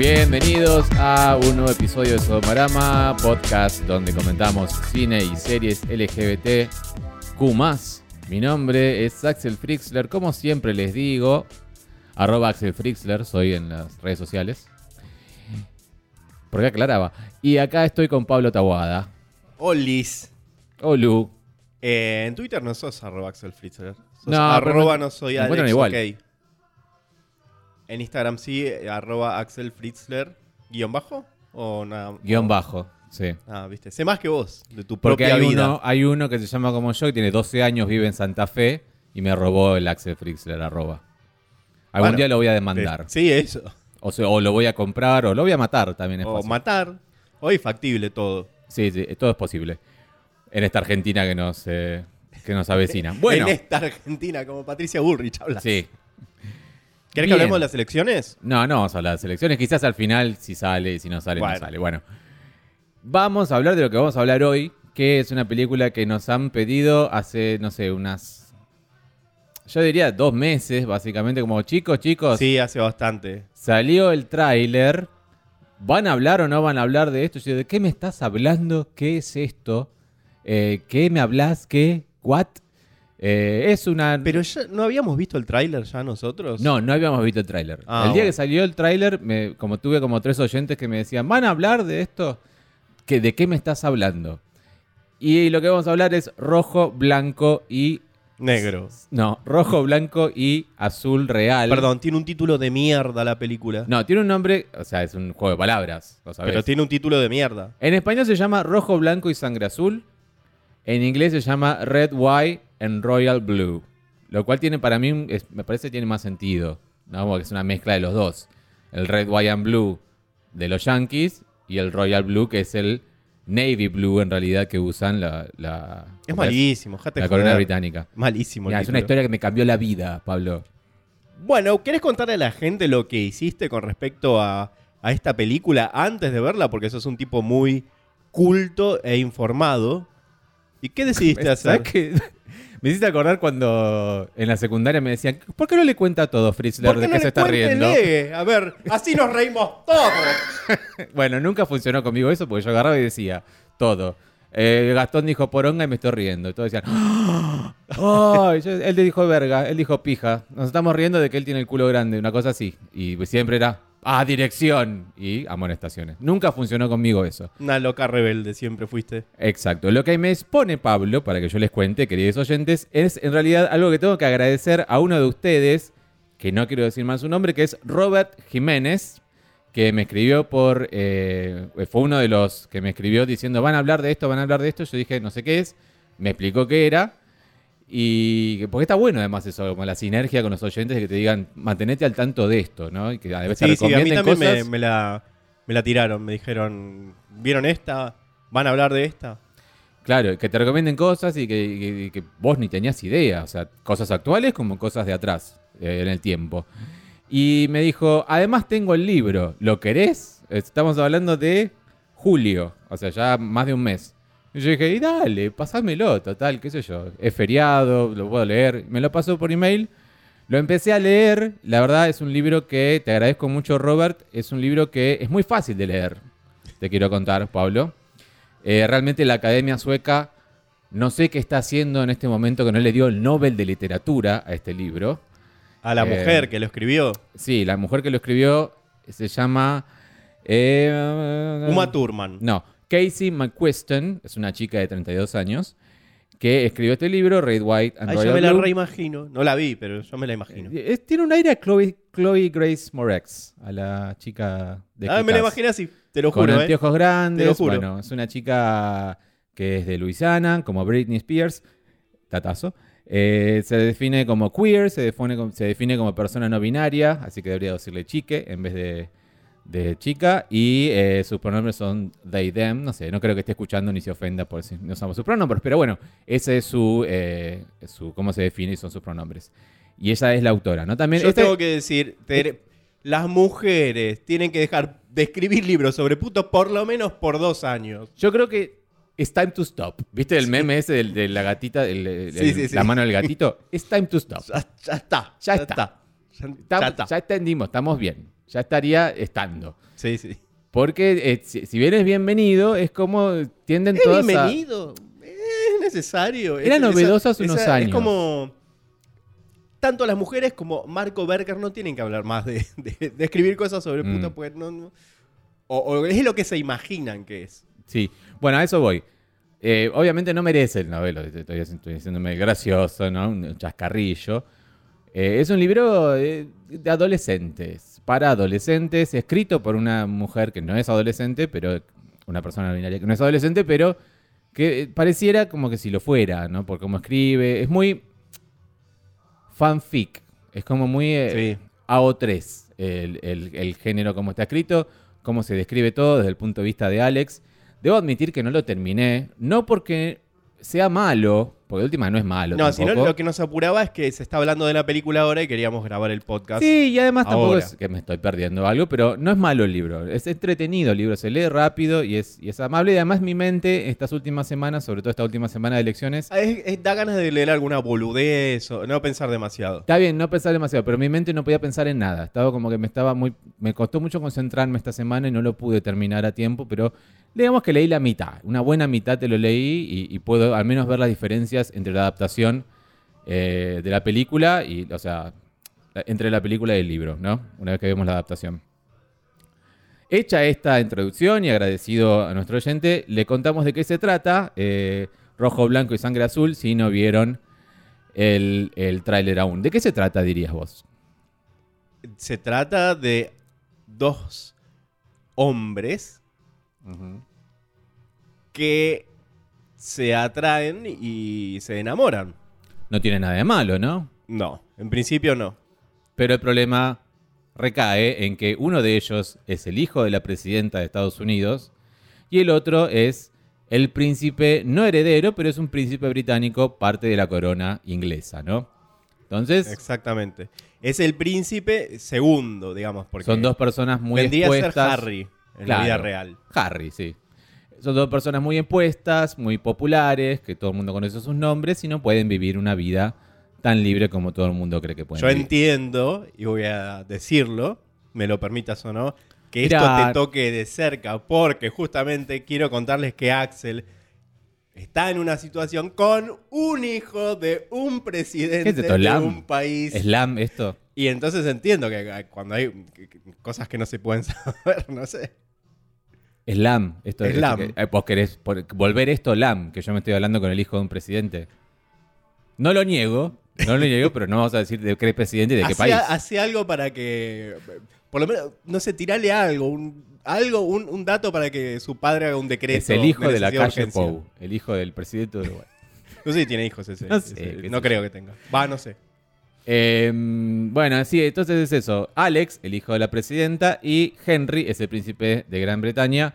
Bienvenidos a un nuevo episodio de Sodomarama, podcast donde comentamos cine y series LGBT Q+. Mi nombre es Axel Frixler, como siempre les digo, arroba Axel Frixler, soy en las redes sociales. Porque aclaraba. Y acá estoy con Pablo Tawada. Olis. Olu. Eh, en Twitter no sos arroba Axel Fritzler. Sos No, arroba no- no, soy Alex, igual. En Instagram sí, eh, arroba Axel Fritzler, guion bajo o nada. Guión bajo. Sí. Ah, viste. Sé más que vos, de tu Porque propia hay vida. uno, hay uno que se llama como yo, que tiene 12 años, vive en Santa Fe y me robó el Axel Frixler, arroba. Algún Bueno, día lo voy a Eh, demandar. Sí, eso. O, sea, o lo voy a comprar o lo voy a matar también es O fácil. matar. Hoy factible todo. Sí, sí, todo es posible. En esta Argentina que nos, eh, que nos avecina. Bueno, En esta Argentina, como Patricia Bullrich habla. sí. ¿Querés Bien. que hablemos de las elecciones? No, no vamos a hablar de selecciones. Quizás al final si sale, si no sale, Bueno. no sale. Bueno, vamos a hablar de lo que vamos a hablar hoy, que es una película que nos han pedido hace, no sé, unas... Yo diría dos meses, básicamente, como chicos, chicos, Sí, hace bastante. salió el tráiler. ¿Van a hablar o no van a hablar de esto? Yo, ¿de qué me estás hablando? ¿Qué es esto? Eh, ¿Qué me hablas? ¿Qué? ¿What? Eh, es una... Pero ya no habíamos visto el tráiler ya nosotros. No, no habíamos visto el tráiler. Ah, el día bueno. que salió el tráiler, como tuve como tres oyentes que me decían, ¿van a hablar de esto? ¿Que, ¿De qué me estás hablando? Y lo que vamos a hablar es rojo, blanco y... Negro. No, rojo, blanco y azul real. Perdón, tiene un título de mierda la película. No, tiene un nombre, o sea, es un juego de palabras, lo sabés. Pero tiene un título de mierda. En español se llama rojo, blanco y sangre azul. En inglés se llama red, white and royal blue. Lo cual tiene para mí, es- me parece que tiene más sentido. ¿no? Porque es una mezcla de los dos. El red, white and blue de los yankees y el royal blue que es el navy blue en realidad que usan la, la, Es ¿cómo malísimo, dejate la corona británica. Malísimo. Mirá, es una historia que me cambió la vida, Pablo. Bueno, ¿querés contarle a la gente lo que hiciste con respecto a, a esta película antes de verla? Porque sos un tipo muy culto e informado. ¿Y qué decidiste hacer? Me hiciste acordar cuando en la secundaria me decían, ¿por qué no le cuenta todo Fritzler ¿Por qué de no qué le se está riendo? A ver, así nos reímos todos. Bueno, nunca funcionó conmigo eso porque yo agarraba y decía todo. Eh, Gastón dijo poronga y me estoy riendo. Y todos decían, ¡Ah! Ay, yo- él le dijo verga, él dijo pija. Nos estamos riendo de que él tiene el culo grande, una cosa así. Y siempre era, ah, dirección. Y amonestaciones. Nunca funcionó conmigo eso. Una loca rebelde siempre fuiste. Exacto. Lo que me expone Pablo, para que yo les cuente, queridos oyentes, es en realidad algo que tengo que agradecer a uno de ustedes, que no quiero decir más su nombre, que es Robert Jiménez, que me escribió por... eh, fue uno de los que me escribió diciendo, van a hablar de esto, van a hablar de esto. Yo dije, no sé qué es. Me explicó qué era. Y que- porque está bueno además eso, como la sinergia con los oyentes de que te digan, mantenete al tanto de esto, ¿no? Y que a veces te Sí, sí, a mí también me, cosas. me la, me la tiraron. Me dijeron, ¿vieron esta? ¿Van a hablar de esta? Claro, que te recomienden cosas y que, que- y que vos ni tenías idea. O sea, cosas actuales como cosas de atrás eh, en el tiempo. Y me dijo, además tengo el libro, ¿lo querés? Estamos hablando de julio, o sea, ya más de un mes. Y yo dije, y dale, pasámelo, total, qué sé yo. Es feriado, lo puedo leer. Me lo pasó por email. Lo empecé a leer. La verdad es un libro que, te agradezco mucho, Robert. Es un libro que es muy fácil de leer. Te quiero contar, Pablo. Eh, realmente la Academia Sueca no sé qué está haciendo en este momento que no le dio el Nobel de Literatura a este libro. A la Eh, mujer que lo escribió, Sí, la mujer que lo escribió se llama... eh, Uma Thurman. No, Casey McQuiston, es una chica de 32 años, que escribió este libro, Red White and Ay, yo Royal me la Blue. reimagino. No la vi, pero yo me la imagino. Eh, es- tiene un aire a Chloe, Chloe Grace Moretz, a la chica de Ah, me la imaginé así, te lo Con juro, ¿eh? anteojos grandes. Te lo juro. Bueno, es una chica que es de Luisiana, como Britney Spears, tatazo. Eh, se define como queer, se define como, se define como persona no binaria, así que debería decirle chique en vez de, de chica. Y eh, sus pronombres son they, them. No sé, no creo que esté escuchando ni se ofenda por si no usamos sus pronombres, pero bueno, ese es su, eh, su cómo se define y son sus pronombres. Y ella es la autora, ¿no? También Yo este- tengo que decir, te- las mujeres tienen que dejar de escribir libros sobre putos por lo menos por dos años. Yo creo que it's time to stop. ¿Viste el meme ese del- de, la gatita, el- el- Sí, sí, sí. la mano del gatito? It's time to stop. Ya, ya está. Ya está. Ya, Tam- ya está. Ya entendimos, estamos bien. Ya estaría estando. Sí, sí. Porque eh, si, si bien es bienvenido, es como tienden Es todas a... bienvenido. Es necesario. Era Es- novedoso hace unos años. Es como. Tanto las mujeres como Marco Berger no tienen que hablar más de, de- de escribir cosas sobre Mm. puta, pues no. no- o, o es lo que se imaginan que es. Sí, bueno, a eso voy. Eh, obviamente no merece el novelo, estoy, estoy haciéndome gracioso, ¿no? Un chascarrillo. Eh, es un libro de adolescentes, para adolescentes, escrito por una mujer que no es adolescente, pero una persona binaria que no es adolescente, pero que eh, pareciera como que si lo fuera, ¿no? Por cómo escribe. Es muy fanfic, es como muy eh, Sí. AO3, el, el- el género como está escrito, cómo se describe todo desde el punto de vista de Alex. Debo admitir que no lo terminé, no porque sea malo, porque de última no es malo. No, sino lo que nos apuraba es que se está hablando de la película ahora y queríamos grabar el podcast. Sí, y además tampoco es que me estoy perdiendo algo, pero no es malo el libro. Es entretenido el libro, se lee rápido y es, y es amable. Y además mi mente estas últimas semanas, sobre todo esta última semana de elecciones, Ah, es- es- da ganas de leer alguna boludez o no pensar demasiado. Está bien, no pensar demasiado, pero mi mente no podía pensar en nada. Estaba como que me estaba muy. Me costó mucho concentrarme esta semana y no lo pude terminar a tiempo, pero digamos que leí la mitad. Una buena mitad te lo leí y, y puedo al menos ver las diferencias entre la adaptación eh, de la película y, o sea, entre la película y el libro, ¿no? Una vez que vemos la adaptación. Hecha esta introducción y agradecido a nuestro oyente, le contamos de qué se trata. eh, Rojo, Blanco y Sangre Azul, si no vieron el, el tráiler aún. ¿De qué se trata, dirías vos? Se trata de dos hombres que se atraen y se enamoran. No tiene nada de malo, ¿no? No, en principio no. Pero el problema recae en que uno de ellos es el hijo de la presidenta de Estados Unidos y el otro es el príncipe no heredero, pero es un príncipe británico, parte de la corona inglesa, ¿no? Entonces, Exactamente. Es el príncipe segundo, digamos, porque son dos personas muy vendría a expuestas. ser Harry en Claro. la vida real. Harry, sí. Son dos personas muy expuestas, muy populares, que todo el mundo conoce sus nombres y no pueden vivir una vida tan libre como todo el mundo cree que pueden Yo vivir. entiendo, y voy a decirlo, me lo permitas o no, que Mirá. esto te toque de cerca, porque justamente quiero contarles que Axel está en una situación con un hijo de un presidente ¿Qué es esto, de Lam? un país. ¿Slam esto? Y entonces entiendo que cuando hay cosas que no se pueden saber, no sé. Slam. Esto, esto Slam. que- eh, vos querés por- volver esto Lam, que yo me estoy hablando con el hijo de un presidente. No lo niego, no lo niego, pero no vamos a decir de qué presidente y de qué Hace, país. hace algo para que, por lo menos, no sé, tirale algo, un, algo, un, un dato para que su padre haga un decreto. Es el hijo de la calle. Pou, el hijo del presidente de Uruguay. No sé si tiene hijos ese. No sé, ese- no creo que tenga. Va, no sé. Eh, bueno, sí, entonces es eso. Alex, el hijo de la presidenta, y Henry es el príncipe de Gran Bretaña,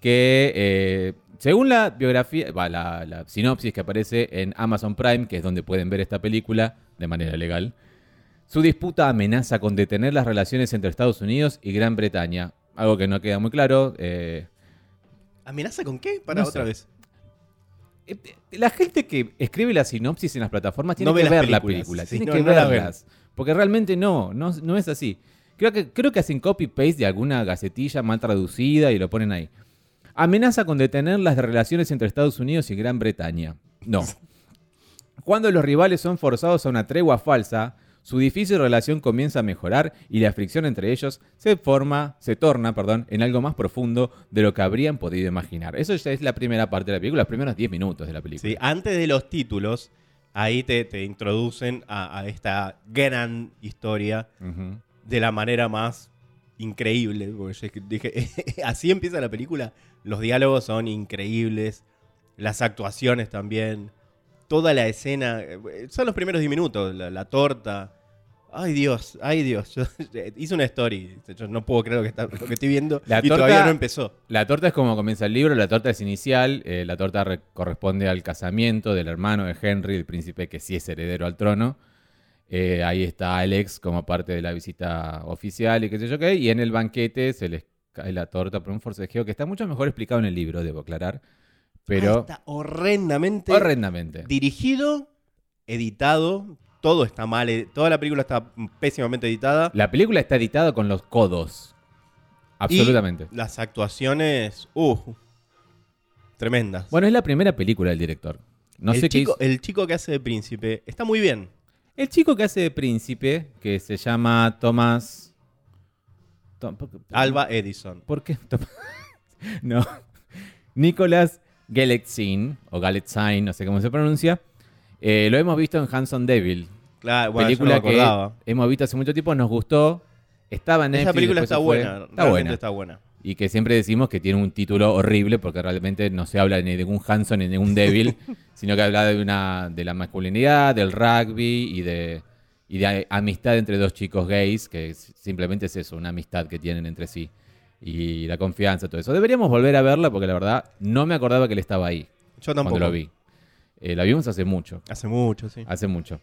que eh, según la biografía, va, la, la sinopsis que aparece en Amazon Prime, que es donde pueden ver esta película de manera legal, su disputa amenaza con detener las relaciones entre Estados Unidos y Gran Bretaña. Algo que no queda muy claro. eh, ¿Amenaza con qué? Para No otra sé. vez. Eh, La gente que escribe la sinopsis en las plataformas tiene No que ver la película, Sí, tiene no, que no verlas. Porque realmente no, no, no es así. Creo que, creo que hacen copy-paste de alguna gacetilla mal traducida y lo ponen ahí. Amenaza con detener las relaciones entre Estados Unidos y Gran Bretaña. No. Cuando los rivales son forzados a una tregua falsa, su difícil relación comienza a mejorar y la fricción entre ellos se forma, se torna, perdón, en algo más profundo de lo que habrían podido imaginar. Eso ya es la primera parte de la película, los primeros 10 minutos de la película. Sí, antes de los títulos, ahí te, te introducen a, a esta gran historia de la manera más increíble. Porque yo dije, así empieza la película. Los diálogos son increíbles, las actuaciones también, toda la escena. eh, Son los primeros 10 minutos, la, la torta. Ay Dios, ay Dios. Yo hice una story. Yo no puedo creer lo que, está- lo que estoy viendo. La y torta- todavía no empezó. La torta es como comienza el libro, la torta es inicial, eh, la torta re- corresponde al casamiento del hermano de Henry, el príncipe que sí es heredero al trono. Eh, ahí está Alex como parte de la visita oficial y qué sé yo qué, y en el banquete se les cae la torta por un forcejeo que está mucho mejor explicado en el libro, debo aclarar, Ah, pero está horrendamente horrendamente. dirigido, editado, todo está mal, eh, toda la película está pésimamente editada. La película está editada con los codos. Absolutamente. Y las actuaciones, uh, tremendas. Bueno, es la primera película del director. No el, sé qué chico, hizo- el chico que hace de príncipe está muy bien. El chico que hace de príncipe, que se llama Thomas... Tom- ¿por qué- Alba Edison. ¿Por qué? No. Nicolas Galitzine, o Galitzine, no sé cómo se pronuncia. Eh, lo hemos visto en Hanson Devil. Claro, bueno, película yo no que hemos visto hace mucho tiempo, nos gustó. Estaba en Netflix. Esa película está buena. Está buena. está buena. Y que siempre decimos que tiene un título horrible porque realmente no se habla ni de ningún Hanson ni de ningún Devil, sino que habla de una de la masculinidad, del rugby y de, y de amistad entre dos chicos gays, que simplemente es eso, una amistad que tienen entre sí. Y la confianza, todo eso. Deberíamos volver a verla porque la verdad no me acordaba que él estaba ahí Yo tampoco. cuando lo vi. Eh, la vimos hace mucho, Hace mucho, sí. hace mucho.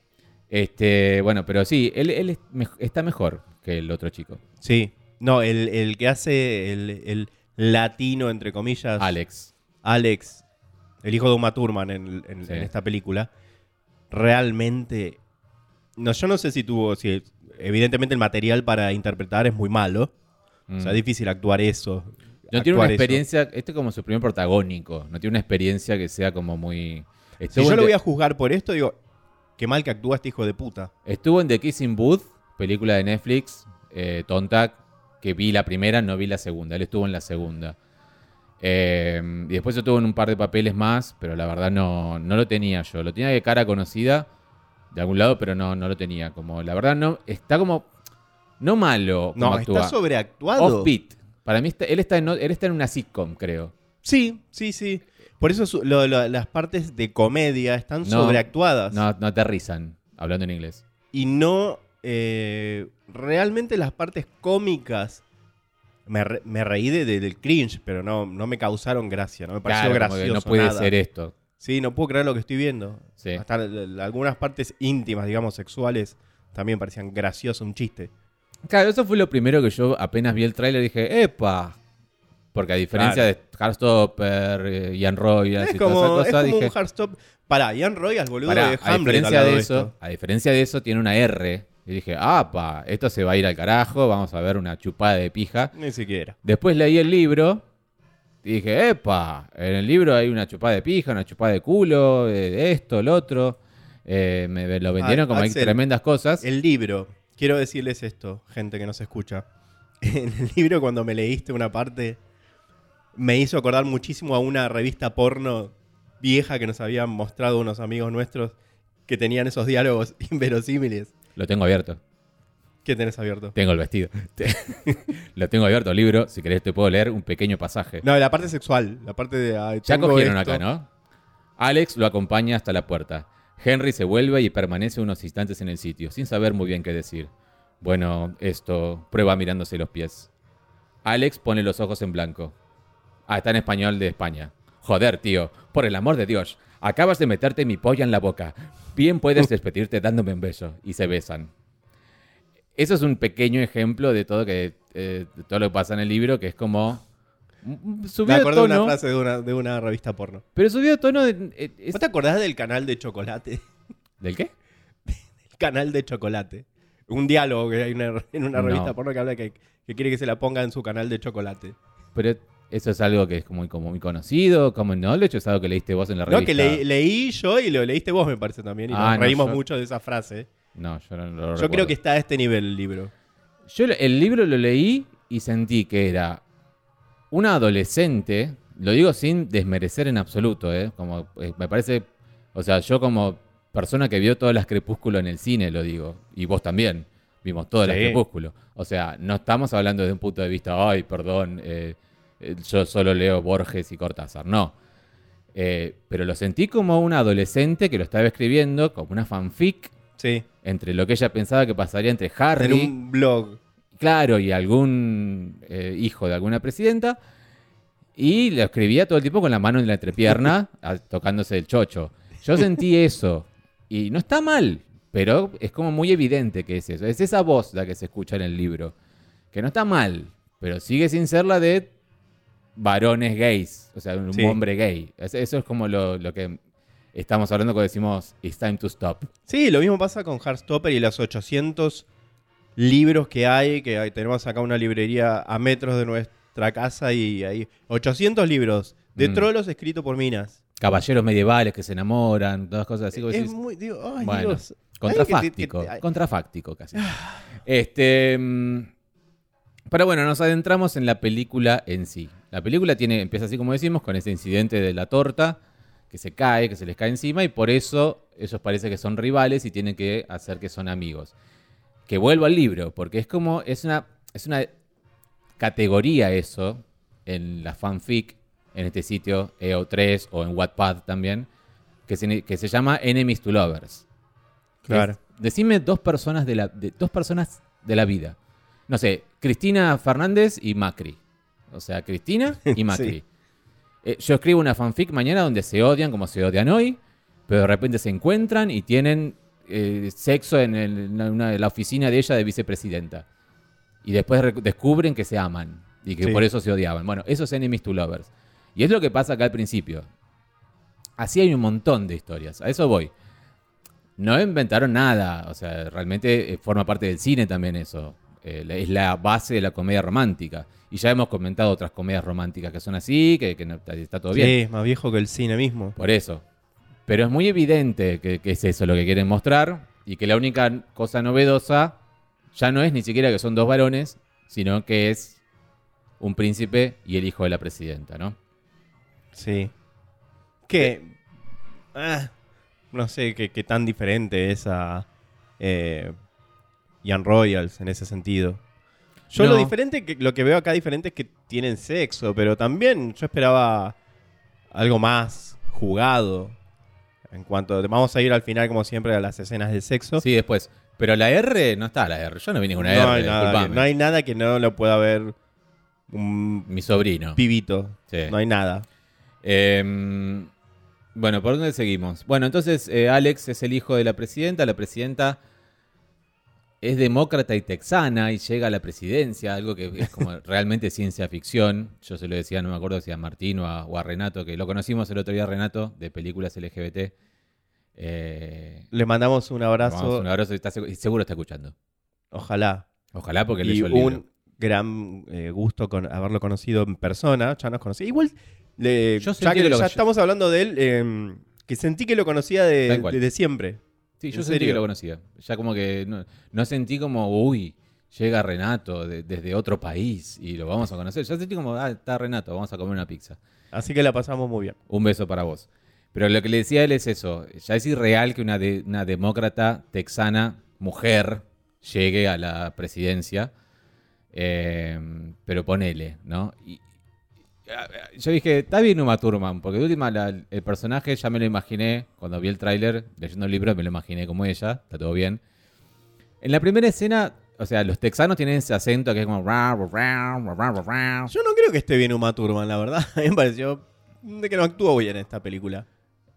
Este, bueno, pero sí, él, él es está mejor que el otro chico, Sí. No, el, el que hace el, el latino, entre comillas. Alex. Alex, el hijo de Uma Thurman en, en- Sí. en esta película, realmente. No, yo no sé si tuvo. Si, evidentemente el material para interpretar es muy malo. O sea, Mm. es difícil actuar eso. No tiene una eso. experiencia, este es como su primer protagónico, no tiene una experiencia que sea como muy... Si yo lo voy a juzgar por esto, digo, qué mal que actúa este hijo de puta. estuvo en The Kissing Booth, película de Netflix, eh, tonta, que vi la primera, no vi la segunda, él estuvo en la segunda. Eh, y después estuvo en un par de papeles más, pero la verdad no, no lo tenía yo, lo tenía de cara conocida de algún lado, pero no, no lo tenía, como la verdad no, está como, no malo como No, actúa. está sobreactuado. Off-beat. Para mí está- él, está en, él está en una sitcom, creo. Sí, sí, sí. Por eso su- lo- lo- las partes de comedia están No, sobreactuadas. No, no aterrizan, hablando en inglés. y no eh, realmente las partes cómicas me, re- me reí de- de- del cringe pero no, no me causaron gracia no me pareció Claro, gracioso no puede nada. ser esto. sí no puedo creer lo que estoy viendo Sí. hasta algunas partes íntimas digamos sexuales también parecían gracioso un chiste Claro, eso fue lo primero que yo apenas vi el tráiler dije, ¡epa! Porque a diferencia Claro. de Heartstopper, eh, Ian Royals es y toda como, esa es cosa, como dije, un para Ian Royals boludo pará, de a diferencia de de eso, esto. a diferencia de eso tiene una R. Y dije, ¡apa! Esto se va a ir al carajo, vamos a ver una chupada de pija. ni siquiera Después leí el libro y dije, ¡epa! En el libro hay una chupada de pija, una chupada de culo, eh, esto, lo otro. Eh, me lo vendieron Ah, como hay tremendas cosas. El libro, quiero decirles esto, gente que nos escucha. En el libro, cuando me leíste una parte, me hizo acordar muchísimo a una revista porno vieja que nos habían mostrado unos amigos nuestros que tenían esos diálogos inverosímiles. Lo tengo abierto. ¿Qué tenés abierto? Tengo el vestido. Lo tengo abierto el libro. Si querés te puedo leer un pequeño pasaje. No, la parte sexual, la parte de... ay, ya cogieron esto. acá, ¿no? Alex lo acompaña hasta la puerta. Henry se vuelve y permanece unos instantes en el sitio, sin saber muy bien qué decir. Bueno, esto, prueba mirándose los pies. Alex pone los ojos en blanco. Ah, está en español de España. Joder, tío, por el amor de Dios, acabas de meterte mi polla en la boca. Bien puedes despedirte dándome un beso. Y se besan. Eso es un pequeño ejemplo de todo, que, eh, de todo lo que pasa en el libro, que es como... mm, Me Subió de una frase de una, de una revista porno. pero subió de tono... de- eh, es- ¿Vos te acordás del canal de chocolate? ¿Del qué? El canal de chocolate. Un diálogo que hay una- en una No. revista porno que habla que, que quiere que se la ponga en su canal de chocolate. Pero eso es algo que es como, como muy conocido, como knowledge, o es algo que leíste vos en la No, revista. que le- leí yo y lo leíste vos, me parece también. Y Ah, nos no, reímos yo- mucho de esa frase. No, yo no, no lo Yo recuerdo. creo que está a este nivel el libro. Yo lo- el libro lo leí y sentí que era una adolescente, lo digo sin desmerecer en absoluto, ¿eh? Como, eh, me parece, o sea, yo como persona que vio todas las Crepúsculo en el cine, lo digo, y vos también, vimos todas las Sí. Crepúsculo. O sea, no estamos hablando de un punto de vista, ay, perdón, eh, eh, yo solo leo Borges y Cortázar, no. Eh, pero lo sentí como una adolescente que lo estaba escribiendo, como una fanfic, Sí. entre lo que ella pensaba que pasaría entre Harry... En un blog. Claro, y algún eh, hijo de alguna presidenta. Y lo escribía todo el tiempo con la mano en la entrepierna, a- tocándose el chocho. Yo sentí eso. Y no está mal, pero es como muy evidente que es eso. Es esa voz la que se escucha en el libro. Que no está mal, pero sigue sin ser la de varones gays. O sea, un Sí. hombre gay. Es- Eso es como lo, lo que estamos hablando cuando decimos It's time to stop. Sí, lo mismo pasa con Heartstopper y los 800 libros que hay, que hay- tenemos acá una librería a metros de nuestra casa y hay 800 libros de Mm. trolos escritos por minas. Caballeros medievales que se enamoran, todas cosas así. es decís, muy, digo, ay, Bueno, Dios. Contrafáctico, Ay, que te- que- contrafáctico casi. Este, mm, pero bueno, nos adentramos en la película en sí. La película tiene, empieza así como decimos, con ese incidente de la torta, que se cae, que se les cae encima, y por eso ellos parece que son rivales y tienen que hacer que son amigos. Que vuelvo al libro, porque es como, es una, es una categoría eso en la fanfic, en este sitio EO3 o en Wattpad también, que se, que se llama Enemies to Lovers. Claro. Es- decime dos personas de la de, dos personas de la vida. No sé, Cristina Fernández y Macri. O sea, Cristina y Macri. Sí. Eh, yo escribo una fanfic mañana donde se odian como se odian hoy, pero de repente se encuentran y tienen eh, sexo en, el- en una- la oficina de ella de vicepresidenta. Y después re- descubren que se aman y que Sí. por eso se odiaban. Bueno, eso es Enemies to Lovers. Y es lo que pasa acá al principio. Así hay un montón de historias. A eso voy. No inventaron nada. O sea, realmente eh, forma parte del cine también eso. Eh, es la base de la comedia romántica. Y ya hemos comentado otras comedias románticas que son así, que, que no- está todo bien. Sí, es más viejo que el cine mismo. Por eso. Pero es muy evidente que, que es eso lo que quieren mostrar y que la única cosa novedosa ya no es ni siquiera que son dos varones, sino que es un príncipe y el hijo de la presidenta, ¿no? Sí. Que. ah, no sé qué, tan diferente es a. Eh, Young Royals en ese sentido. Yo No. lo diferente, que, lo que veo acá diferente es que tienen sexo, pero también yo esperaba algo más jugado. En cuanto. Vamos a ir al final, como siempre, a las escenas de sexo. Sí, después. Pero la R no está la R. Yo no vi ninguna no, R, hay nada, no hay nada que no lo pueda ver un Mi sobrino. pibito. Sí. No hay nada. Eh, bueno, ¿por dónde seguimos? Bueno, entonces eh, Alex es el hijo de la presidenta. La presidenta es demócrata y texana y llega a la presidencia, algo que es como realmente ciencia ficción. Yo se lo decía, no me acuerdo si a Martín o a, o a Renato, que lo conocimos el otro día, Renato, de películas LGBT. Eh, Le mandamos un le abrazo. mandamos un abrazo, está segu- seguro está escuchando. Ojalá. Ojalá porque y leyó el libro. un gran eh, gusto con haberlo conocido en persona. Ya nos conocía. Igual, le- Yo ya que ya estamos hablando de él, eh, que sentí que lo conocía de- desde siempre. Sí, ¿En yo sentí que lo conocía. Ya como que no, no sentí como, uy, llega Renato de- desde otro país y lo vamos a conocer. Ya sentí como, ah, está Renato, vamos a comer una pizza. Así que la pasamos muy bien. Un beso para vos. Pero lo que le decía a él es eso. Ya es irreal que una, de- una demócrata texana, mujer, llegue a la presidencia. Eh, pero ponele, ¿no? Y, yo dije, está bien Uma Thurman, porque de última la- el personaje ya me lo imaginé, cuando vi el tráiler, leyendo el libro, me lo imaginé como ella, está todo bien. En la primera escena, o sea, los texanos tienen ese acento que es como... "Ra, ra, ra, ra, ra, ra". Yo no creo que esté bien Uma Thurman, la verdad. A mí me pareció de que no actuó bien en esta película.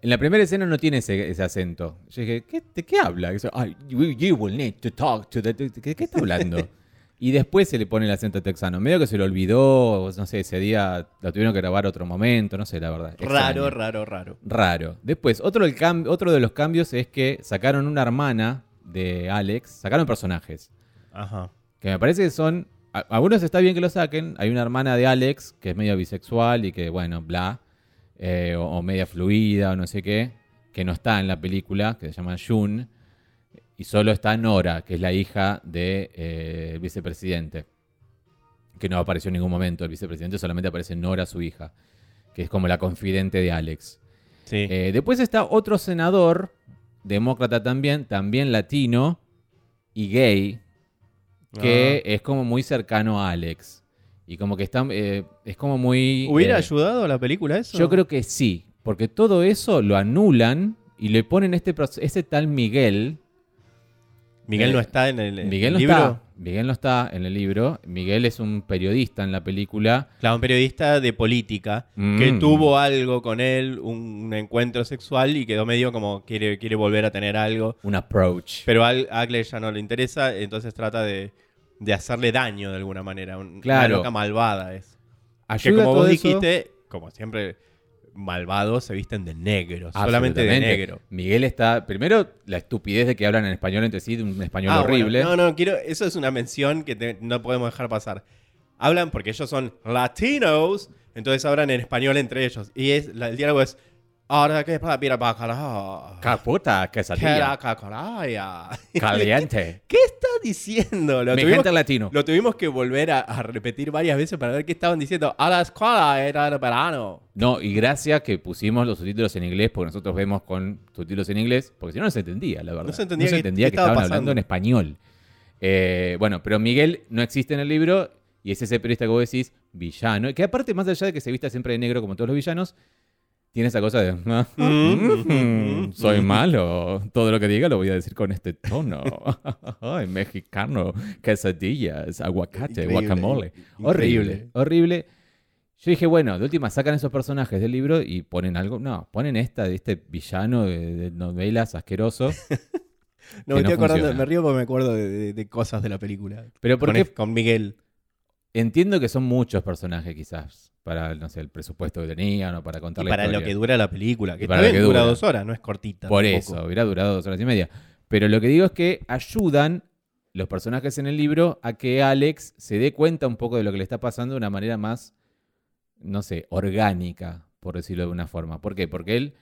En la primera escena no tiene ese, ese acento. Yo dije, ¿qué, ¿de qué habla? Y dice, "Ay, you, you will need to talk to the... ¿Qué, qué está hablando? y después se le pone el acento texano. Medio que se lo olvidó, no sé, ese día lo tuvieron que grabar otro momento, no sé, la verdad. Raro, Extraño. raro, raro. Raro. Después, otro, del cam- otro de los cambios es que sacaron una hermana de Alex, sacaron personajes. Ajá. Que me parece que son. a- Algunos está bien que lo saquen. Hay una hermana de Alex que es medio bisexual y que, bueno, bla. eh, o, o media fluida o no sé qué. Que no está en la película, que se llama June. Y solo está Nora, que es la hija del de, eh, vicepresidente. Que no apareció en ningún momento. El vicepresidente solamente aparece Nora, su hija. Que es como la confidente de Alex. Sí. Eh, después está otro senador, demócrata también, también latino y gay, que Ah. es como muy cercano a Alex. Y como que está, eh, es como muy... ¿Hubiera ayudado a la película eso? Yo creo que sí, porque todo eso lo anulan y le ponen este, este tal Miguel. Miguel eh, no está en el, Miguel no libro. está. Miguel no está en el libro. Miguel es un periodista en la película. Claro, un periodista de política Mm. que tuvo algo con él, un, un encuentro sexual y quedó medio como quiere, quiere volver a tener algo. Un approach. Pero a Agle ya no le interesa, entonces trata de, de hacerle daño de alguna manera. Un- Claro. Una loca malvada es. Que Ayuda como todo vos eso- dijiste, como siempre malvados se visten de negro, solamente de negro. Miguel está. Primero, la estupidez de que hablan en español entre sí, de un español Ah, bueno, horrible. no, no, quiero. Eso es una mención que te- no podemos dejar pasar. Hablan porque ellos son latinos, entonces hablan en español entre ellos. Y es, la- el diálogo es. Ahora que para para bacalao. Caputa, Que quesadilla. la cacolaya". Caliente. ¿Qué está diciendo? Lo Mi tuvimos, gente latino. lo tuvimos que volver a, a repetir varias veces para ver qué estaban diciendo. A la escuela era el verano. No, y gracias que pusimos los subtítulos en inglés, porque nosotros vemos con subtítulos en inglés, porque si no, no se entendía, la verdad. No se entendía qué- qué que estaba estaban pasando. hablando en español. Eh, bueno, pero Miguel no existe en el libro y es ese periodista que vos decís, villano, que aparte, más allá de que se vista siempre de negro como todos los villanos, tiene esa cosa de, "Ah, mm, soy malo, todo lo que diga lo voy a decir con este tono. Ay, mexicano, quesadillas, aguacate, Increíble, guacamole. increíble. Horrible, horrible. Yo dije, bueno, de última sacan esos personajes del libro y ponen algo. No, ponen esta de este villano de, de novelas asqueroso. No, me no estoy acordando, me río porque me acuerdo de, de- de cosas de la película. Pero con Miguel. Entiendo que son muchos personajes, quizás, para, no sé, el presupuesto que tenían o para Y contar la para lo que dura la película, que Y para también lo que dura, dura. dos horas, no es cortita. Por tampoco. eso, hubiera durado dos horas y media. Pero lo que digo es que ayudan los personajes en el libro a que Alex se dé cuenta un poco de lo que le está pasando de una manera más, no sé, orgánica, por decirlo de una forma. ¿Por qué? Porque él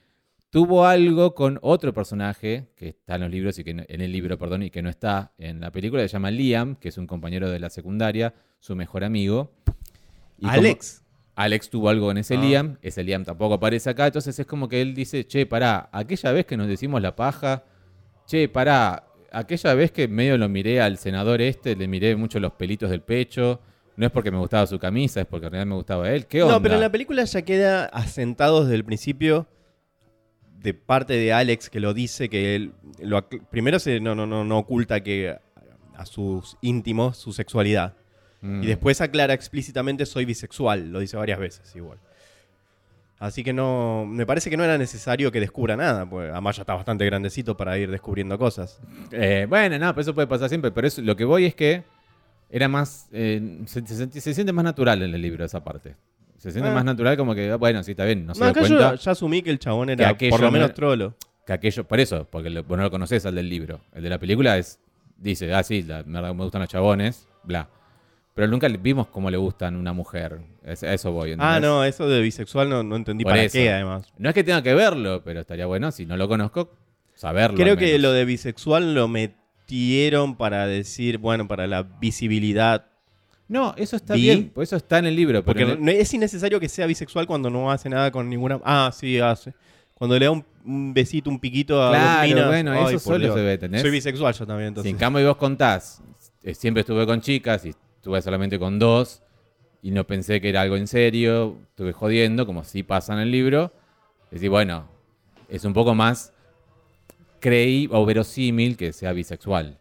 tuvo algo con otro personaje que está en los libros y que no- en el libro, perdón, y que no está en la película, que se llama Liam, que es un compañero de la secundaria, su mejor amigo. Y como- Alex. Alex tuvo algo con ese Ah. Liam, ese Liam tampoco aparece acá, entonces es como que él dice, che, pará, aquella vez que nos decimos la paja, che, pará, aquella vez que medio lo miré al senador este, le miré mucho los pelitos del pecho, no es porque me gustaba su camisa, es porque en realidad me gustaba él, ¿qué onda? No, pero en la película ya queda asentado desde el principio de parte de Alex que lo dice que él lo primero se no, no, no, no oculta que a sus íntimos su sexualidad Mm. y después aclara explícitamente soy bisexual, lo dice varias veces igual. Así que no, me parece que no era necesario que descubra nada, porque además ya está bastante grandecito para ir descubriendo cosas. Eh, bueno, no, pero eso puede pasar siempre, pero eso, lo que voy es que era más, eh, se, se senti- se siente más natural en el libro esa parte. Se siente Ah. más natural como que, ah, bueno, sí, está bien, no se da cuenta. yo ya asumí que el chabón era aquello por lo no menos trolo. que aquello, por eso, porque lo- vos no lo conocés al del libro. El de la película es, dice, ah, sí, la, me, gustan los chabones, bla. Pero nunca vimos cómo le gustan una mujer. Es- a eso voy. Ah, ¿entendés? no, eso de bisexual no, no entendí Por para eso. qué además. No es que tenga que verlo, pero estaría bueno, si no lo conozco, saberlo. Creo que lo de bisexual lo metieron para decir, bueno, para la visibilidad. No, eso está bien, pues eso está en el libro. Porque no- es innecesario que sea bisexual cuando no hace nada con ninguna. Ah, sí, hace. Cuando le da un, un besito, un piquito a dos Claro, minas. bueno, eso solo Dios. se ve, ¿entendés? Soy bisexual yo también, Si entonces. en cambio vos contás, eh, siempre estuve con chicas y estuve solamente con dos y no pensé que era algo en serio, estuve jodiendo, como sí pasa en el libro, decir, bueno, es un poco más creí o verosímil que sea bisexual.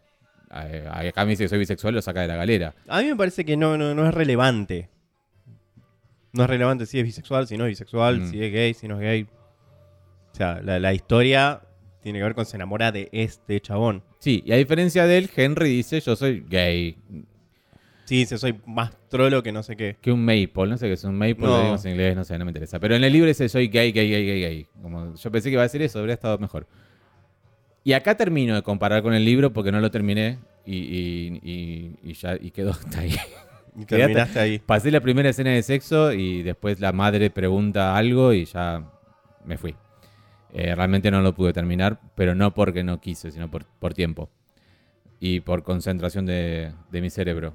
Acá me dice que soy bisexual, lo saca de la galera. A mí me parece que no, no, no es relevante. No es relevante si es bisexual, si no es bisexual, Mm. si es gay, si no es gay. O sea, la, la historia tiene que ver con se enamora de este chabón. Sí, y a diferencia de él, Henry dice, yo soy gay, Sí, dice, soy más trolo que no sé qué. que un maple, no sé qué es un maple, No. lo digamos en inglés, no sé, no me interesa. Pero en el libro dice, soy gay, gay, gay, gay, gay. Como yo pensé que iba a decir eso, habría estado mejor. Y acá termino de comparar con el libro porque no lo terminé y, y- y- y ya y quedó hasta ahí. Y terminaste ahí. Pasé la primera escena de sexo y después la madre pregunta algo y ya me fui. Eh, realmente no lo pude terminar, pero no porque no quise, sino por, por tiempo y por concentración de, de mi cerebro.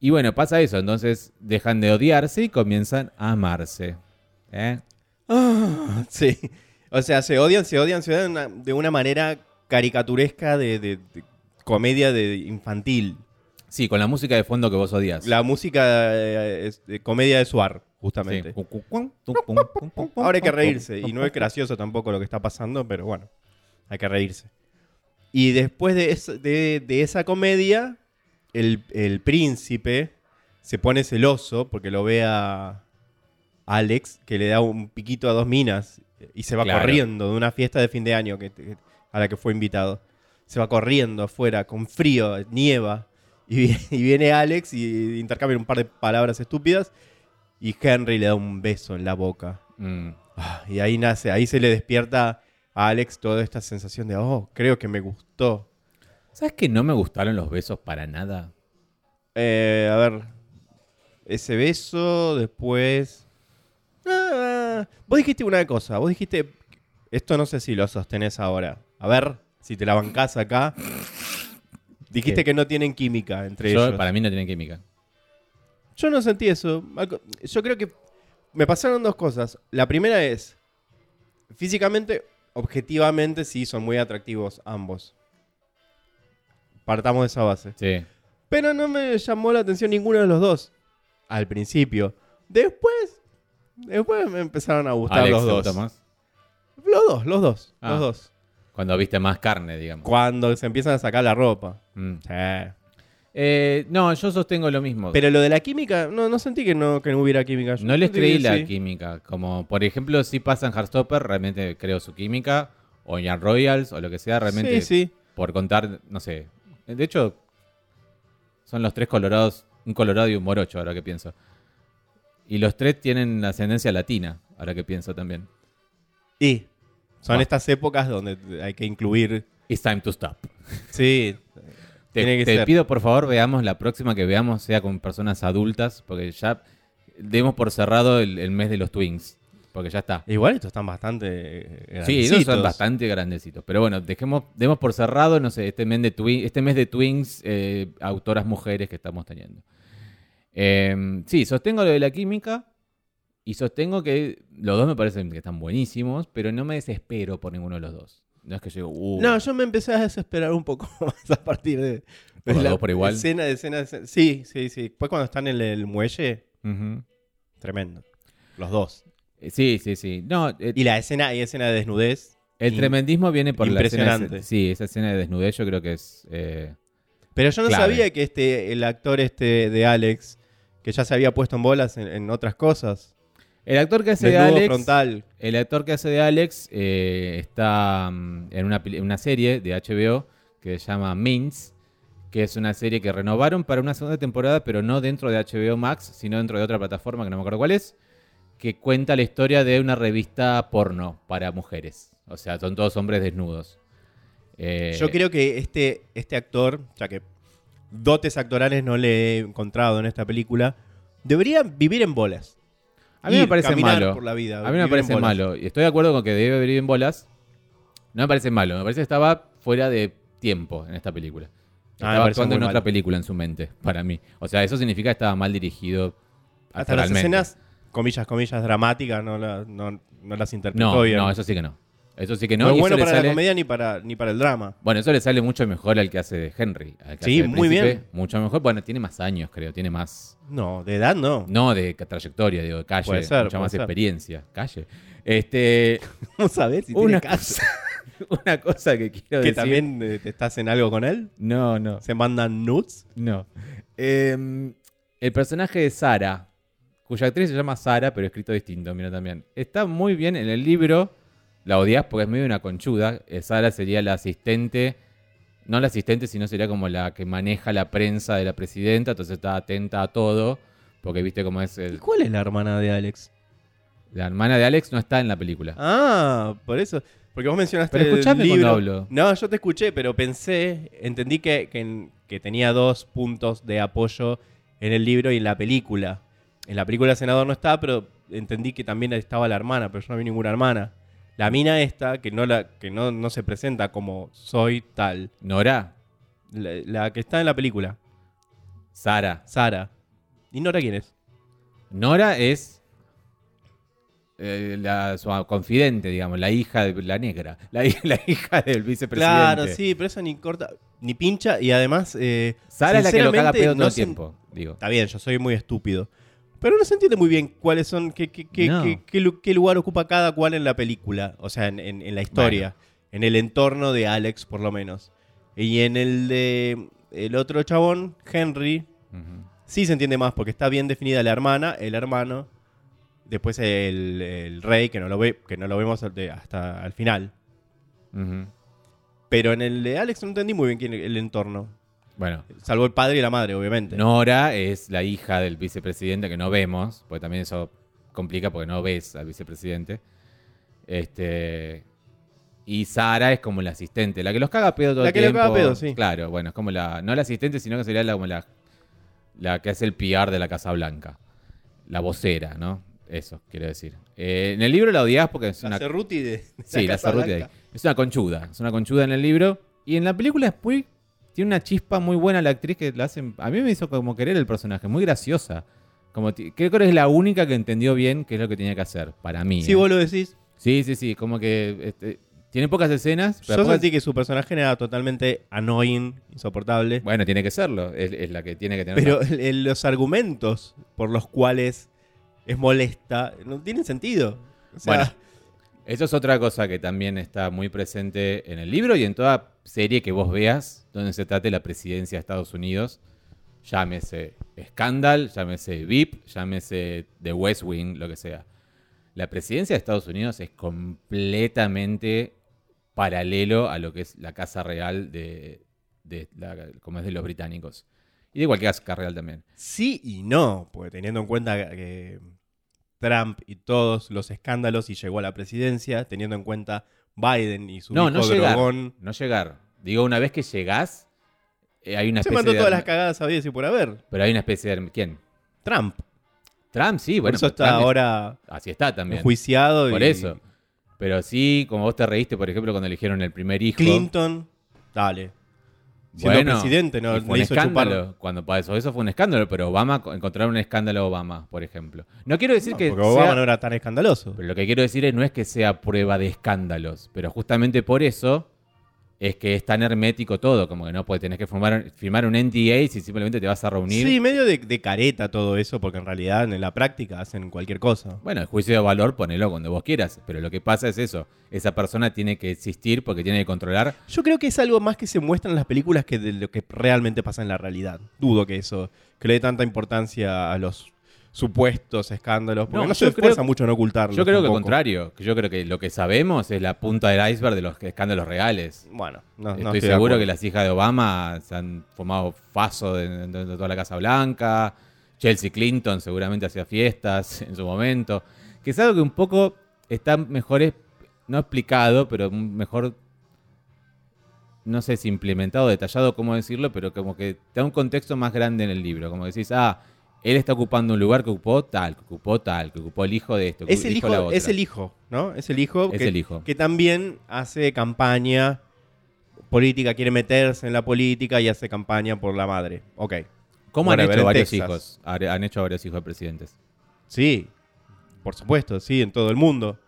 Y bueno, pasa eso, entonces dejan de odiarse y comienzan a amarse. ¿eh? Ah, sí. O sea, se odian, se odian, se odian una- de una manera caricaturesca de, de- de comedia de infantil. Sí, con la música de fondo que vos odias. La música eh, es de comedia de Suar, justamente. Ahora hay que reírse. Y no es gracioso tampoco lo que está pasando, pero bueno, hay que reírse. Y después de, es- de- de esa comedia, el, el príncipe se pone celoso porque lo ve a Alex, que le da un piquito a dos minas y se va Claro. corriendo de una fiesta de fin de año que, a la que fue invitado. Se va corriendo afuera, con frío, nieva. Y viene Alex y intercambian un par de palabras estúpidas. y Henry le da un beso en la boca. Mm. Ah, y ahí nace, ahí se le despierta a Alex toda esta sensación de, oh, creo que me gustó. ¿Sabes que no me gustaron los besos para nada? Eh, a ver, ese beso, después... Ah, vos dijiste una cosa, vos dijiste, esto no sé si lo sostenés ahora. A ver, si te la bancás acá. Dijiste ¿Qué? que no tienen química entre Yo, ellos. para mí no tienen química. Yo no sentí eso. Yo creo que me pasaron dos cosas. La primera es, físicamente, objetivamente, sí, son muy atractivos ambos. Partamos de esa base. Sí. Pero no me llamó la atención ninguno de los dos. Al principio. Después, después me empezaron a gustar Alex, los ¿te dos. gusta más? Los dos, los dos, Ah. los dos. Cuando viste más carne, digamos. Cuando se empiezan a sacar la ropa. Mm. Sí. Eh, no, yo sostengo lo mismo. Pero lo de la química, no, no sentí que no, que no hubiera química. Yo no les creí la sí. química. Como, por ejemplo, si pasa en Heartstopper, realmente creo su química. O en Royals, o lo que sea, realmente. Sí, sí. Por contar, no sé. De hecho, son los tres colorados. Un colorado y un morocho, ahora que pienso. Y los tres tienen ascendencia latina, ahora que pienso también. Y son Ah. estas épocas donde hay que incluir. It's time to stop. Sí. Te, Tiene que te ser. pido por favor veamos la próxima que veamos sea con personas adultas, porque ya demos por cerrado el, el mes de los twins, porque ya está. Igual estos están bastante. eh, Sí, ellos grandecitos. son bastante grandecitos, pero bueno, dejemos, demos por cerrado, no sé, este mes de, twi- este mes de twins, eh, autoras mujeres que estamos teniendo. Eh, sí, sostengo lo de la química y sostengo que los dos me parecen que están buenísimos, pero no me desespero por ninguno de los dos. No es que yo, uh, No, yo me empecé a desesperar un poco más a partir de. ¿Por de los dos por igual? Escena escena escena. Sí, sí, sí. Después cuando están en el muelle, tremendo. Los dos. Eh, Sí, sí, sí. No, eh, Y la escena, hay escena de desnudez. El tremendismo viene por la escena. impresionante. sí, esa escena de desnudez yo creo que es. eh, Pero yo no Clave. sabía que este, el actor este de Alex, que ya se había puesto en bolas en, en otras cosas. El actor que hace de Alex. frontal. El actor que hace de Alex eh, está mm, en una, serie de HBO que se llama Minx, que es una serie que renovaron para una segunda temporada, pero no dentro de HBO Max, sino dentro de otra plataforma que no me acuerdo cuál es, que cuenta la historia de una revista porno para mujeres. O sea, son todos hombres desnudos. Eh, Yo creo que este, este actor, ya que dotes actorales no le he encontrado en esta película, debería vivir en bolas. A mí me parece malo. por la vida, a mí me parece malo. Y estoy de acuerdo con que debe vivir en bolas. No me parece malo. Me parece que estaba fuera de tiempo en esta película. Ah, Estaba parece actuando en otra película en su mente, para mí. O sea, eso significa que estaba mal dirigido. Hasta las escenas, comillas, comillas, dramáticas, no, la- no, no las interpretó No, bien. no, eso sí que no. Eso sí que no. No es bueno para sale- la comedia ni para, ni para el drama. Bueno, eso le sale mucho mejor al que hace de Henry. al que Sí, hace muy Príncipe. bien. Mucho mejor. Bueno, tiene más años, creo. Tiene más. No, de edad no. No de trayectoria, digo, de calle. Puede ser, mucha puede más ser. experiencia. Calle. Este. Vamos a ver si una, tiene una cosa que quiero Que decir. también eh, te estás en algo con él. No, no. Se mandan nudes. No. Eh, el personaje de Sara, cuya actriz se llama Sara, pero escrito distinto, mira también. Está muy bien en el libro. La odias porque es medio una conchuda. Eh, Sara sería la asistente. No la asistente, sino sería como la que maneja la prensa de la presidenta. Entonces está atenta a todo. Porque viste cómo es ¿Y el- cuál es la hermana de Alex? la hermana de Alex no está en la película. Ah, por eso. Porque vos mencionaste Pero el libro. hablo. No, yo te escuché, pero pensé, entendí que, que- que tenía dos puntos de apoyo en el libro y en la película. En la película el senador no está, pero entendí que también estaba la hermana, pero yo no vi ninguna hermana. La mina esta, que no, la, que no, no se presenta como soy tal, Nora, la, la que está en la película, Sara. Sara. ¿Y Nora quién es? Nora es eh, la, su confidente, digamos, la hija de la negra, la, la hija del vicepresidente. Claro, sí, pero eso ni corta, ni pincha y además... eh, Sara es la que lo caga pedo todo no el tiempo, digo. Está bien, yo soy muy estúpido. Pero no se entiende muy bien cuáles son, qué, qué, qué, No. lugar ocupa cada cual en la película. O sea, en, en- en la historia. En el entorno de Alex, por lo menos. Y en el de el otro chabón, Henry, sí se entiende más porque está bien definida la hermana, el hermano. Después el, el rey, que no lo ve, que no lo vemos hasta al final. Pero en el de Alex no entendí muy bien quién, el entorno. Bueno, Salvo el padre y la madre, obviamente. Nora es la hija del vicepresidente que no vemos, porque también eso complica porque no ves al vicepresidente. Este. Y Sara es como la asistente, la que los caga pedo todo La el que los tiempo. caga pedo, sí. Claro, bueno, es como la. No la asistente, sino que sería la, como la. La que hace el PR de la Casa Blanca. La vocera, ¿no? Eso, quiero decir. Eh, en el libro la odias porque es La una. Cerruti de, de Sí, la Casa Cerruti de ahí. Es una conchuda. Es una conchuda en el libro. Y en la película es muy. Tiene una chispa muy buena la actriz que la hacen. A mí me hizo como querer el personaje. Muy graciosa. Como creo que es la única que entendió bien qué es lo que tenía que hacer. Para mí. Sí, ¿eh? vos lo decís. sí, sí, sí. Como que. este, tiene pocas escenas. Pero Yo pocas- sentí que su personaje era totalmente annoying, insoportable. Bueno, tiene que serlo. Es, es la que tiene que tener. pero una- los argumentos por los cuales es molesta no tienen sentido. O sea, Bueno. Eso es otra cosa que también está muy presente en el libro y en toda serie que vos veas donde se trate la presidencia de Estados Unidos. Llámese Scandal, llámese VIP, llámese The West Wing, lo que sea. La presidencia de Estados Unidos es completamente paralelo a lo que es la Casa Real de, de la- como es de los británicos. Y de cualquier casa real también. sí y no, porque teniendo en cuenta que Trump y todos los escándalos y llegó a la presidencia, teniendo en cuenta Biden y su No, hijo no llegar. drogón. No llegar. Digo, una vez que llegás, eh, hay una Se especie mandó de... todas las cagadas habidas y por haber. Pero hay una especie de... ¿Quién? Trump. Trump, sí, por bueno. eso pero está Trump es- ahora Así está también. enjuiciado. Por y eso. Pero sí, como vos te reíste, por ejemplo, cuando eligieron el primer hijo. Clinton, dale. Siendo Bueno, presidente, no fue un hizo escándalo. chupar. Cuando pasó eso fue un escándalo, pero Obama, encontraron un escándalo a Obama, por ejemplo. No quiero decir No, que porque Obama sea- no era tan escandaloso. Pero lo que quiero decir es no es que sea prueba de escándalos, pero justamente por eso es que es tan hermético todo, como que no puedes, tenés que firmar, firmar un NDA si simplemente te vas a reunir. Sí, medio de, de careta todo eso, porque en realidad en la práctica hacen cualquier cosa. Bueno, el juicio de valor ponelo cuando vos quieras, pero lo que pasa es eso, esa persona tiene que existir porque tiene que controlar. Yo creo que es algo más que se muestra en las películas que de lo que realmente pasa en la realidad. Dudo que eso, que le dé tanta importancia a los supuestos escándalos, porque No, no, se esfuerza creo- mucho en ocultarlos. Yo creo que al contrario, yo creo que lo que sabemos es la punta del iceberg de los escándalos reales. Bueno, no, no Estoy de seguro que las hijas de Obama se han fumado faso de, de- de toda la Casa Blanca. Chelsea Clinton seguramente hacía fiestas en su momento. Que es algo que un poco está mejor, no explicado, pero mejor, no sé si implementado, detallado, cómo decirlo, pero como que te da un contexto más grande en el libro. Como decís, ah, él está ocupando un lugar que ocupó tal, que ocupó tal, que ocupó el hijo de esto, que Es el, la hijo, otra. es el hijo, ¿no? Es el hijo, Es que, el hijo. que también hace campaña política, quiere meterse en la política y hace campaña por la madre. Ok. ¿Cómo han hecho varios Texas. hijos? Han han hecho varios hijos de presidentes. Sí, por supuesto, sí, en todo el mundo.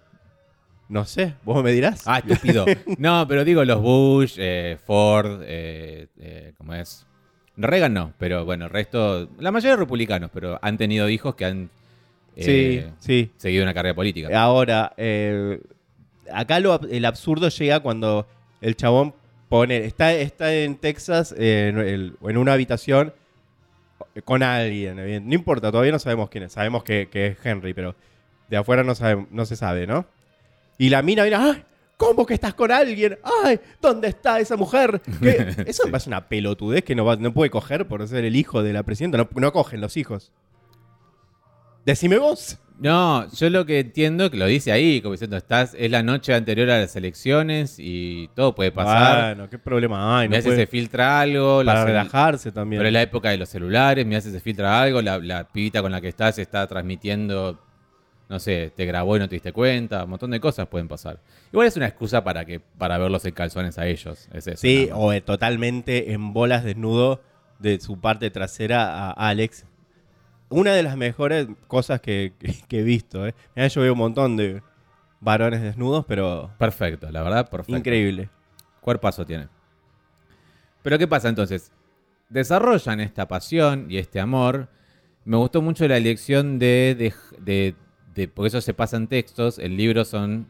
No sé, vos me dirás. Ah, estúpido. No, pero digo los Bush, eh, Ford, eh, eh, ¿cómo es? Reagan no, pero bueno, el resto, la mayoría de republicanos, pero han tenido hijos que han sí, eh, sí. seguido una carrera política. Ahora, eh, acá lo el absurdo llega cuando el chabón pone, está, está en Texas eh, en, el- en una habitación con alguien. No importa, todavía no sabemos quién es. Sabemos que, que es Henry, pero de afuera no, sabe- no se sabe, ¿no? Y la mina mira, ¡ay! ¿Cómo que estás con alguien? ¡Ay! ¿Dónde está esa mujer? ¿Qué? Eso me parece una pelotudez que no, va- no puede coger por ser el hijo de la presidenta. No, no cogen los hijos. Decime vos. No, yo lo que entiendo que lo dice ahí, como diciendo, estás, es la noche anterior a las elecciones y todo puede pasar. Bueno, qué problema hay. me no hace puede- se filtra algo, la para cel- relajarse también. Pero es la época de los celulares, me hace se filtra algo, la, la pibita con la que estás está transmitiendo, no sé, te grabó y no te diste cuenta, un montón de cosas pueden pasar. Igual es una excusa para que para verlos en calzones a ellos, es eso. sí, o eh, totalmente en bolas desnudo de su parte trasera a Alex. Una de las mejores cosas que, que- que he visto. ¿eh? Mirá, yo veo un montón de varones desnudos, pero Perfecto, la verdad, perfecto. increíble. Cuerpazo tiene. Pero ¿qué pasa entonces? Desarrollan esta pasión y este amor. Me gustó mucho la elección de, de, de- porque eso se pasa en textos, el libro son,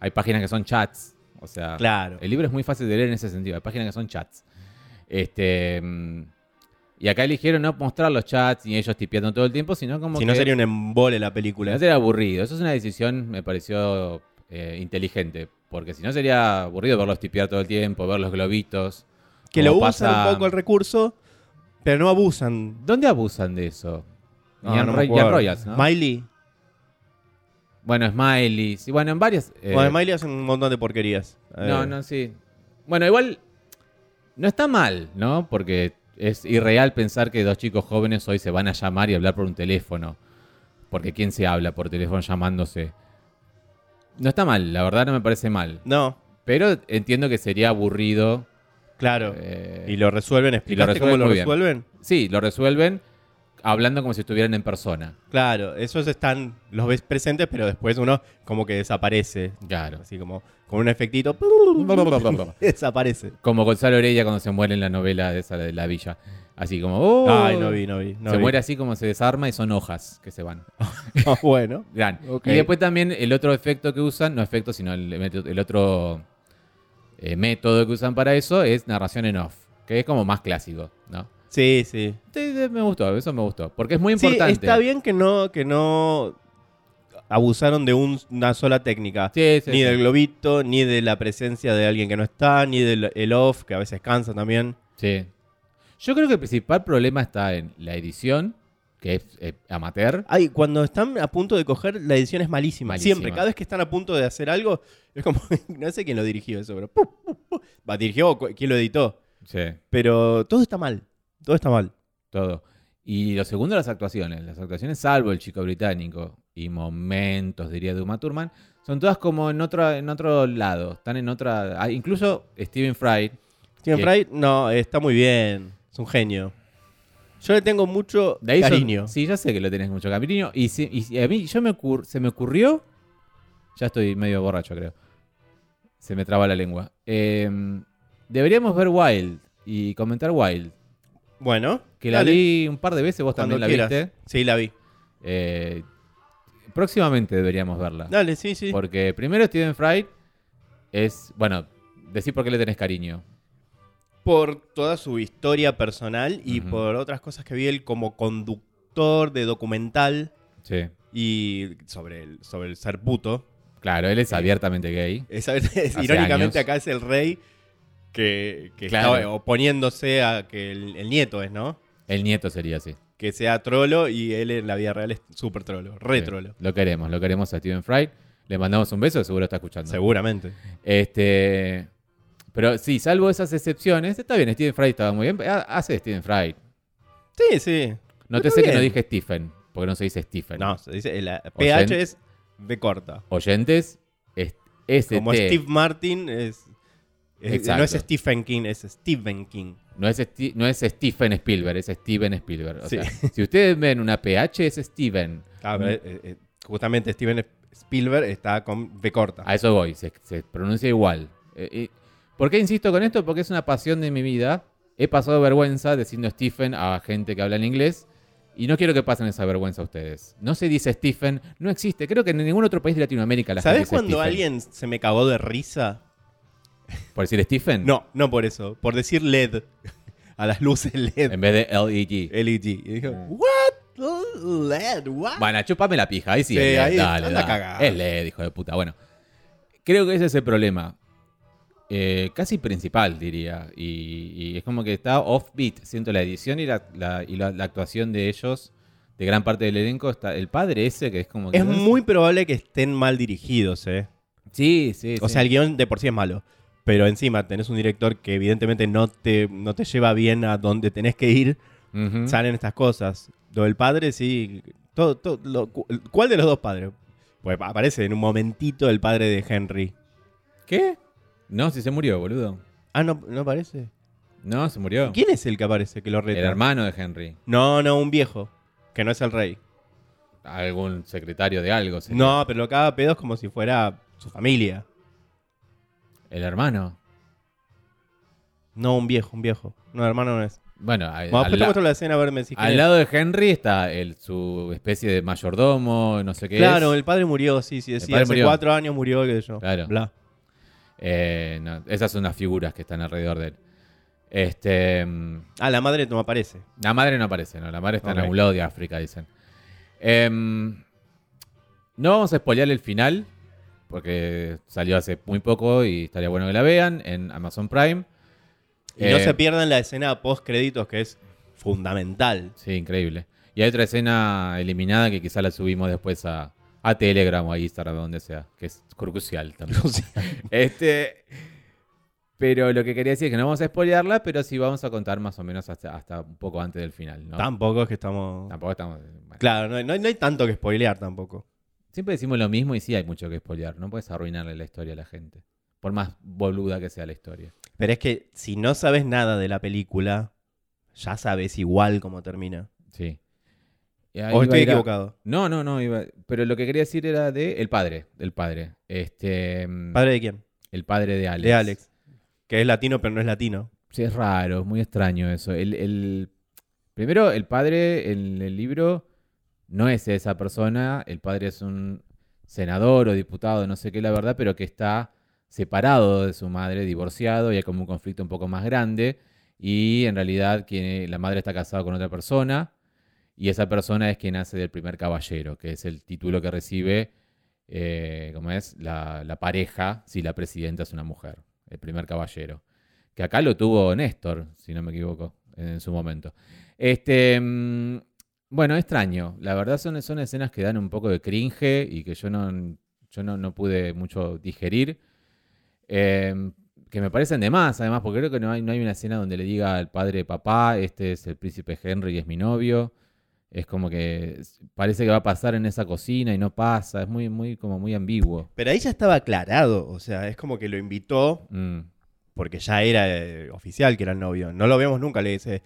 hay páginas que son chats, o sea, Claro. el libro es muy fácil de leer en ese sentido, hay páginas que son chats. Este, mm, y acá eligieron no mostrar los chats ni ellos tipeando todo el tiempo, sino como Si que... no sería un embole la película. No sería aburrido. Eso es una decisión, me pareció eh, inteligente. Porque si no sería aburrido verlos tipear todo el tiempo, ver los globitos. que lo pasa- usan un poco el recurso, pero no abusan. ¿Dónde abusan de eso? No, Ian no acuerdo. Royals, ¿no? Miley. Bueno, Smiley. Sí, bueno, en varias. eh, Bueno, Miley hace un montón de porquerías. No, Eh, no, sí. Bueno, igual no está mal, ¿no? Porque es irreal pensar que dos chicos jóvenes hoy se van a llamar y hablar por un teléfono. Porque ¿quién se habla por teléfono llamándose? No está mal, la verdad no me parece mal. No, Pero entiendo que sería aburrido. claro. eh, y lo resuelven. ¿Explicaste resuelven cómo lo muy bien. resuelven? Sí, lo resuelven hablando como si estuvieran en persona. Claro, esos están, los ves presentes, pero después uno como que desaparece. Claro. Así como con un efectito. desaparece. Como Gonzalo Heredia cuando se muere en la novela de esa de la villa. Así como. "Oh". Ay, no vi, no vi. no se vi. muere así como se desarma y son hojas que se van. Ah, bueno. Gran. Y después también el otro efecto que usan, no efecto, sino el, el otro eh, método que usan para eso es narración en off, que es como más clásico, ¿no? Sí, sí. Sí, sí, me gustó, eso me gustó, porque es muy Sí, importante. está bien que no, que no abusaron de un- una sola técnica. Sí, sí, ni sí. del globito, ni de la presencia de alguien que no está, ni del el off, que a veces cansa también. Sí. Yo creo que el principal problema está en la edición, que es eh, amateur. Ay, cuando están a punto de coger, la edición es malísima. Malísima. Siempre, cada vez que están a punto de hacer algo, es como, no sé quién lo dirigió eso, pero... Va, dirigió quién lo editó. Sí, Pero todo está mal. Todo está mal. todo. Y lo segundo, las actuaciones. Las actuaciones, salvo el chico británico y momentos, diría, de Uma Thurman, son todas como en otro, en otro lado. Están en otra. ah, incluso Stephen Fry. Steven. Fry, no, está muy bien. Es un genio. Yo le tengo mucho De son- cariño. sí, ya sé que lo tenés mucho cariño. Y, si- y si a mí yo me ocur- se me ocurrió. Ya estoy medio borracho, creo. Se me traba la lengua. Eh, deberíamos ver Wild y comentar Wild. Bueno, Que la dale, vi un par de veces, vos cuando también la quieras. viste. Sí, la vi. Eh, próximamente deberíamos verla. Dale, sí, sí. Porque primero Stephen Fry es. Bueno, decir por qué le tenés cariño. Por toda su historia personal y por otras cosas que vi él como conductor de documental Sí. y sobre el, sobre el ser puto. Claro, él es abiertamente gay. Es, es- Hace irónicamente años. acá es el rey que, que Claro. está oponiéndose a que el, el nieto es, ¿no? El nieto sería así. Que sea trolo y él en la vida real es súper trolo, re Sí. trolo. Lo queremos, lo queremos a Stephen Fry. Le mandamos un beso, seguro está escuchando. Seguramente. Este. Pero sí, salvo esas excepciones, está bien, Stephen Fry estaba muy bien. Ha- Hace Stephen Fry. Sí, sí. Nótese Está que no dije Stephen, porque no se dice Stephen. No, se dice, la PH es B corta. Oyentes, es ST. Como Steve Martin es- Exacto. no es Stephen King, es Stephen King. No es, Sti- no es Stephen Spielberg, es Steven Spielberg. O Sí. sea, si ustedes ven una PH, es Steven. Ah, pero, eh, eh, justamente Steven Spielberg está con B corta. A eso voy, se, se pronuncia igual. Eh, ¿Por qué insisto con esto? Porque es una pasión de mi vida. He pasado vergüenza diciendo Stephen a gente que habla en inglés y no quiero que pasen esa vergüenza a ustedes. No se dice Stephen, no existe. Creo que en ningún otro país de Latinoamérica la ¿Sabes cuando Stephen. alguien se me cagó de risa? ¿Por decir Stephen? No, no por eso. Por decir LED. A las luces LED. En vez de L-E-G. LED. Y dijo, ¿what? Oh, LED, what? Bueno, chupame la pija. Ahí sí, Sí, es LED, ahí dale, anda dale. cagado. Es LED, hijo de puta. Bueno, creo que ese es el problema. Eh, casi principal, diría. Y, y es como que está offbeat. Siento la edición y la, la- y la, la actuación de ellos, de gran parte del elenco. Está el padre ese, que es como que. Es muy probable que estén mal dirigidos, ¿eh? Sí, sí. O sí. sea, el guion de por sí es malo. Pero encima tenés un director que evidentemente no te, no te lleva bien a donde tenés que ir. Salen estas cosas. Lo del padre, sí. Todo, todo, lo- cu- ¿Cuál de los dos padres? Pues aparece en un momentito el padre de Henry. ¿Qué? No, si se murió, boludo. Ah, no, no aparece. No, se murió. ¿Quién es el que aparece que lo reta? El hermano de Henry. No, no, un viejo. Que no es el rey. Algún secretario de algo. sería. No, pero lo caga pedos como si fuera su familia. El hermano. No, un viejo, un viejo. No, hermano no es. Bueno, a- Bueno, al, la- muestro la escena a ver me al lado de Henry está el, su especie de mayordomo, no sé qué Claro, es. el padre murió, sí, sí, padre Hace murió. cuatro años murió, qué sé yo. Claro. Bla. Eh, no, esas son las figuras que están alrededor de él. Este, mm, Ah, la madre no aparece. la madre no aparece, ¿no? La madre está en algún lado de África, dicen. Em, no vamos a spoilear el final, porque salió hace muy poco y estaría bueno que la vean en Amazon Prime. Y no Eh, se pierdan la escena post créditos que es fundamental. Sí, increíble. Y hay otra escena eliminada que quizá la subimos después a, a Telegram o a Instagram, donde sea, que es crucial también. este, pero lo que quería decir es que no vamos a spoilearla, pero sí vamos a contar más o menos hasta, hasta un poco antes del final, ¿no? Tampoco es que estamos. Tampoco estamos... bueno. Claro, no no hay- no hay tanto que spoilear tampoco. Siempre decimos lo mismo y sí hay mucho que spoilear. No puedes arruinarle la historia a la gente. Por más boluda que sea la historia. Pero es que si no sabes nada de la película, ya sabes igual cómo termina. Sí. O estoy equivocado. No, no, no. iba- Pero lo que quería decir era de el padre. Del padre. Este, mm, ¿Padre de quién? El padre de Alex. De Alex. Que es latino, pero no es latino. Sí, es raro, es muy extraño eso. El, el- Primero, el padre en el libro no es esa persona. El padre es un senador o diputado, no sé qué la verdad, pero que está separado de su madre, divorciado, y hay como un conflicto un poco más grande. Y en realidad quien, la madre está casada con otra persona. Y esa persona es quien hace del primer caballero, que es el título que recibe, eh, ¿cómo es? La, pareja, si la presidenta es una mujer, el primer caballero. Que acá lo tuvo Néstor, si no me equivoco, en su momento. Este, mm, bueno, extraño. La verdad son, son escenas que dan un poco de cringe y que yo no, yo no, no pude mucho digerir. Eh, que me parecen de más, además, porque creo que no hay, no hay una escena donde le diga al padre, papá, este es el príncipe Henry y es mi novio. Es como que parece que va a pasar en esa cocina y no pasa. Es muy, muy, como muy ambiguo. Pero ahí ya estaba aclarado. O sea, es como que lo invitó Mm, porque ya era eh, oficial que era el novio. No lo vemos nunca, le dice.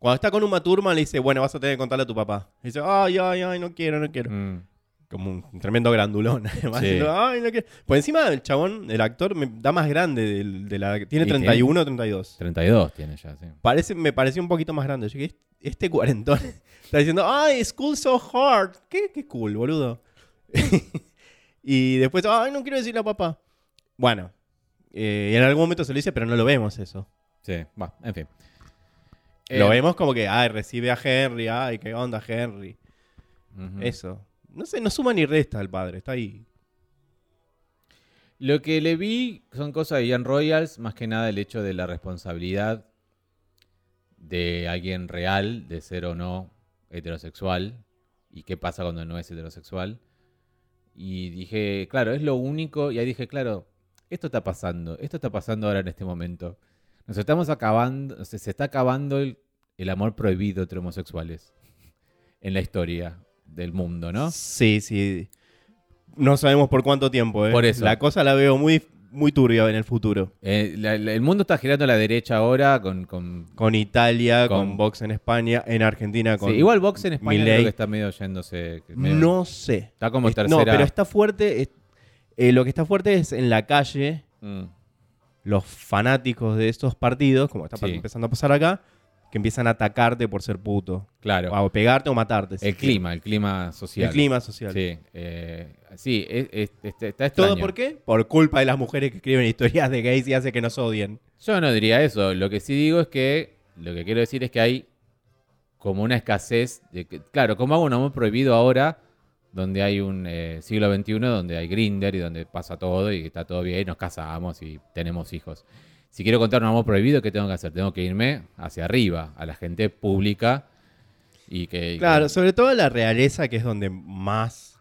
Cuando está con Uma Thurman le dice, bueno, vas a tener que contarle a tu papá. Y dice, ay, ay, ay, no quiero, no quiero. mm. Como un tremendo grandulón. Además, Sí. diciendo, ay, no quiero. Por encima, el chabón, el actor, me da más grande del- de, la... Tiene Y 31 o 32. 32 tiene ya, sí. Parece, me pareció un poquito más grande. Yo dije, este cuarentón está diciendo, ay, school so hard. ¿Qué, qué cool, boludo? y después, ay, no quiero decirle a papá. Bueno, eh, en algún momento se lo dice, pero no lo vemos eso. Sí, va, en fin. Lo Eh, vemos como que, ay, recibe a Henry, ay, qué onda Henry. Eso. No sé, no suma ni resta el padre, está ahí. Lo que le vi son cosas de Ian Royals, más que nada el hecho de la responsabilidad de alguien real, de ser o no heterosexual, y qué pasa cuando no es heterosexual. Y dije, claro, es lo único, y ahí dije, claro, esto está pasando, esto está pasando ahora en este momento. Nos estamos acabando, se, se está acabando el, el amor prohibido entre homosexuales en la historia del mundo, ¿no? Sí, sí. No sabemos por cuánto tiempo, ¿eh? Por eso. La cosa la veo muy, muy turbia en el futuro. Eh, la- la- el mundo está girando a la derecha ahora con, con Con Italia, con, Con- Vox en España, en Argentina con... Sí, igual Vox en España creo que está medio yéndose. medio- No sé. Está como tercera. No, pero está fuerte. es- eh, lo que está fuerte es en la calle, Mm, los fanáticos de estos partidos, como está Sí. empezando a pasar acá, que empiezan a atacarte por ser puto. claro. O pegarte o matarte. el clima, el clima social. El clima social. Sí, eh, sí es- es- este- está extraño. ¿Todo por qué? Por culpa de las mujeres que escriben historias de gays y hace que nos odien. Yo no diría eso. Lo que sí digo es que. Lo que quiero decir es que hay como una escasez. De que, claro, como hago un amor prohibido ahora, donde hay un eh, siglo XXI, donde hay Grinder y donde pasa todo y está todo bien, nos casamos y tenemos hijos. Si quiero contar un amor prohibido, ¿qué tengo que hacer? Tengo que irme hacia arriba, a la gente pública y que. Claro, que- sobre todo la realeza, que es donde más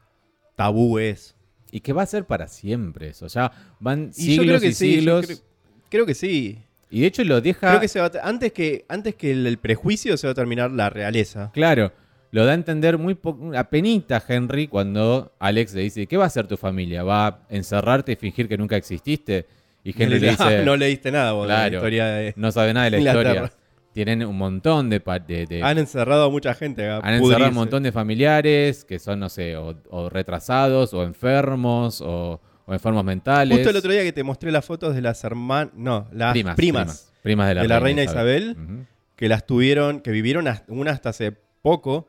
tabú es. y que va a ser para siempre eso. Ya van Y yo siglos creo que y sí. yo siglos. creo, creo que sí. Y de hecho lo deja. Creo que se va a- antes que antes que el, el prejuicio se va a terminar la realeza. Claro, lo da a entender muy po- apenita Henry cuando Alex le dice, ¿qué va a hacer tu familia? ¿Va a encerrarte y fingir que nunca exististe? Y Henry le Ah, dice, no no, leíste nada vos de la Claro. historia de... sabe nada de la Inglaterra. historia. Tienen un montón de... pa- de- de- Han encerrado a mucha gente han encerrado pudrirse. un montón de familiares que son, no sé, o, o retrasados, o enfermos, o, o enfermos mentales. Justo el otro día que te mostré las fotos de las hermanas... No, las primas, primas, primas, primas de la, de la reina Isabel. Que las tuvieron, que vivieron hasta- una hasta hace poco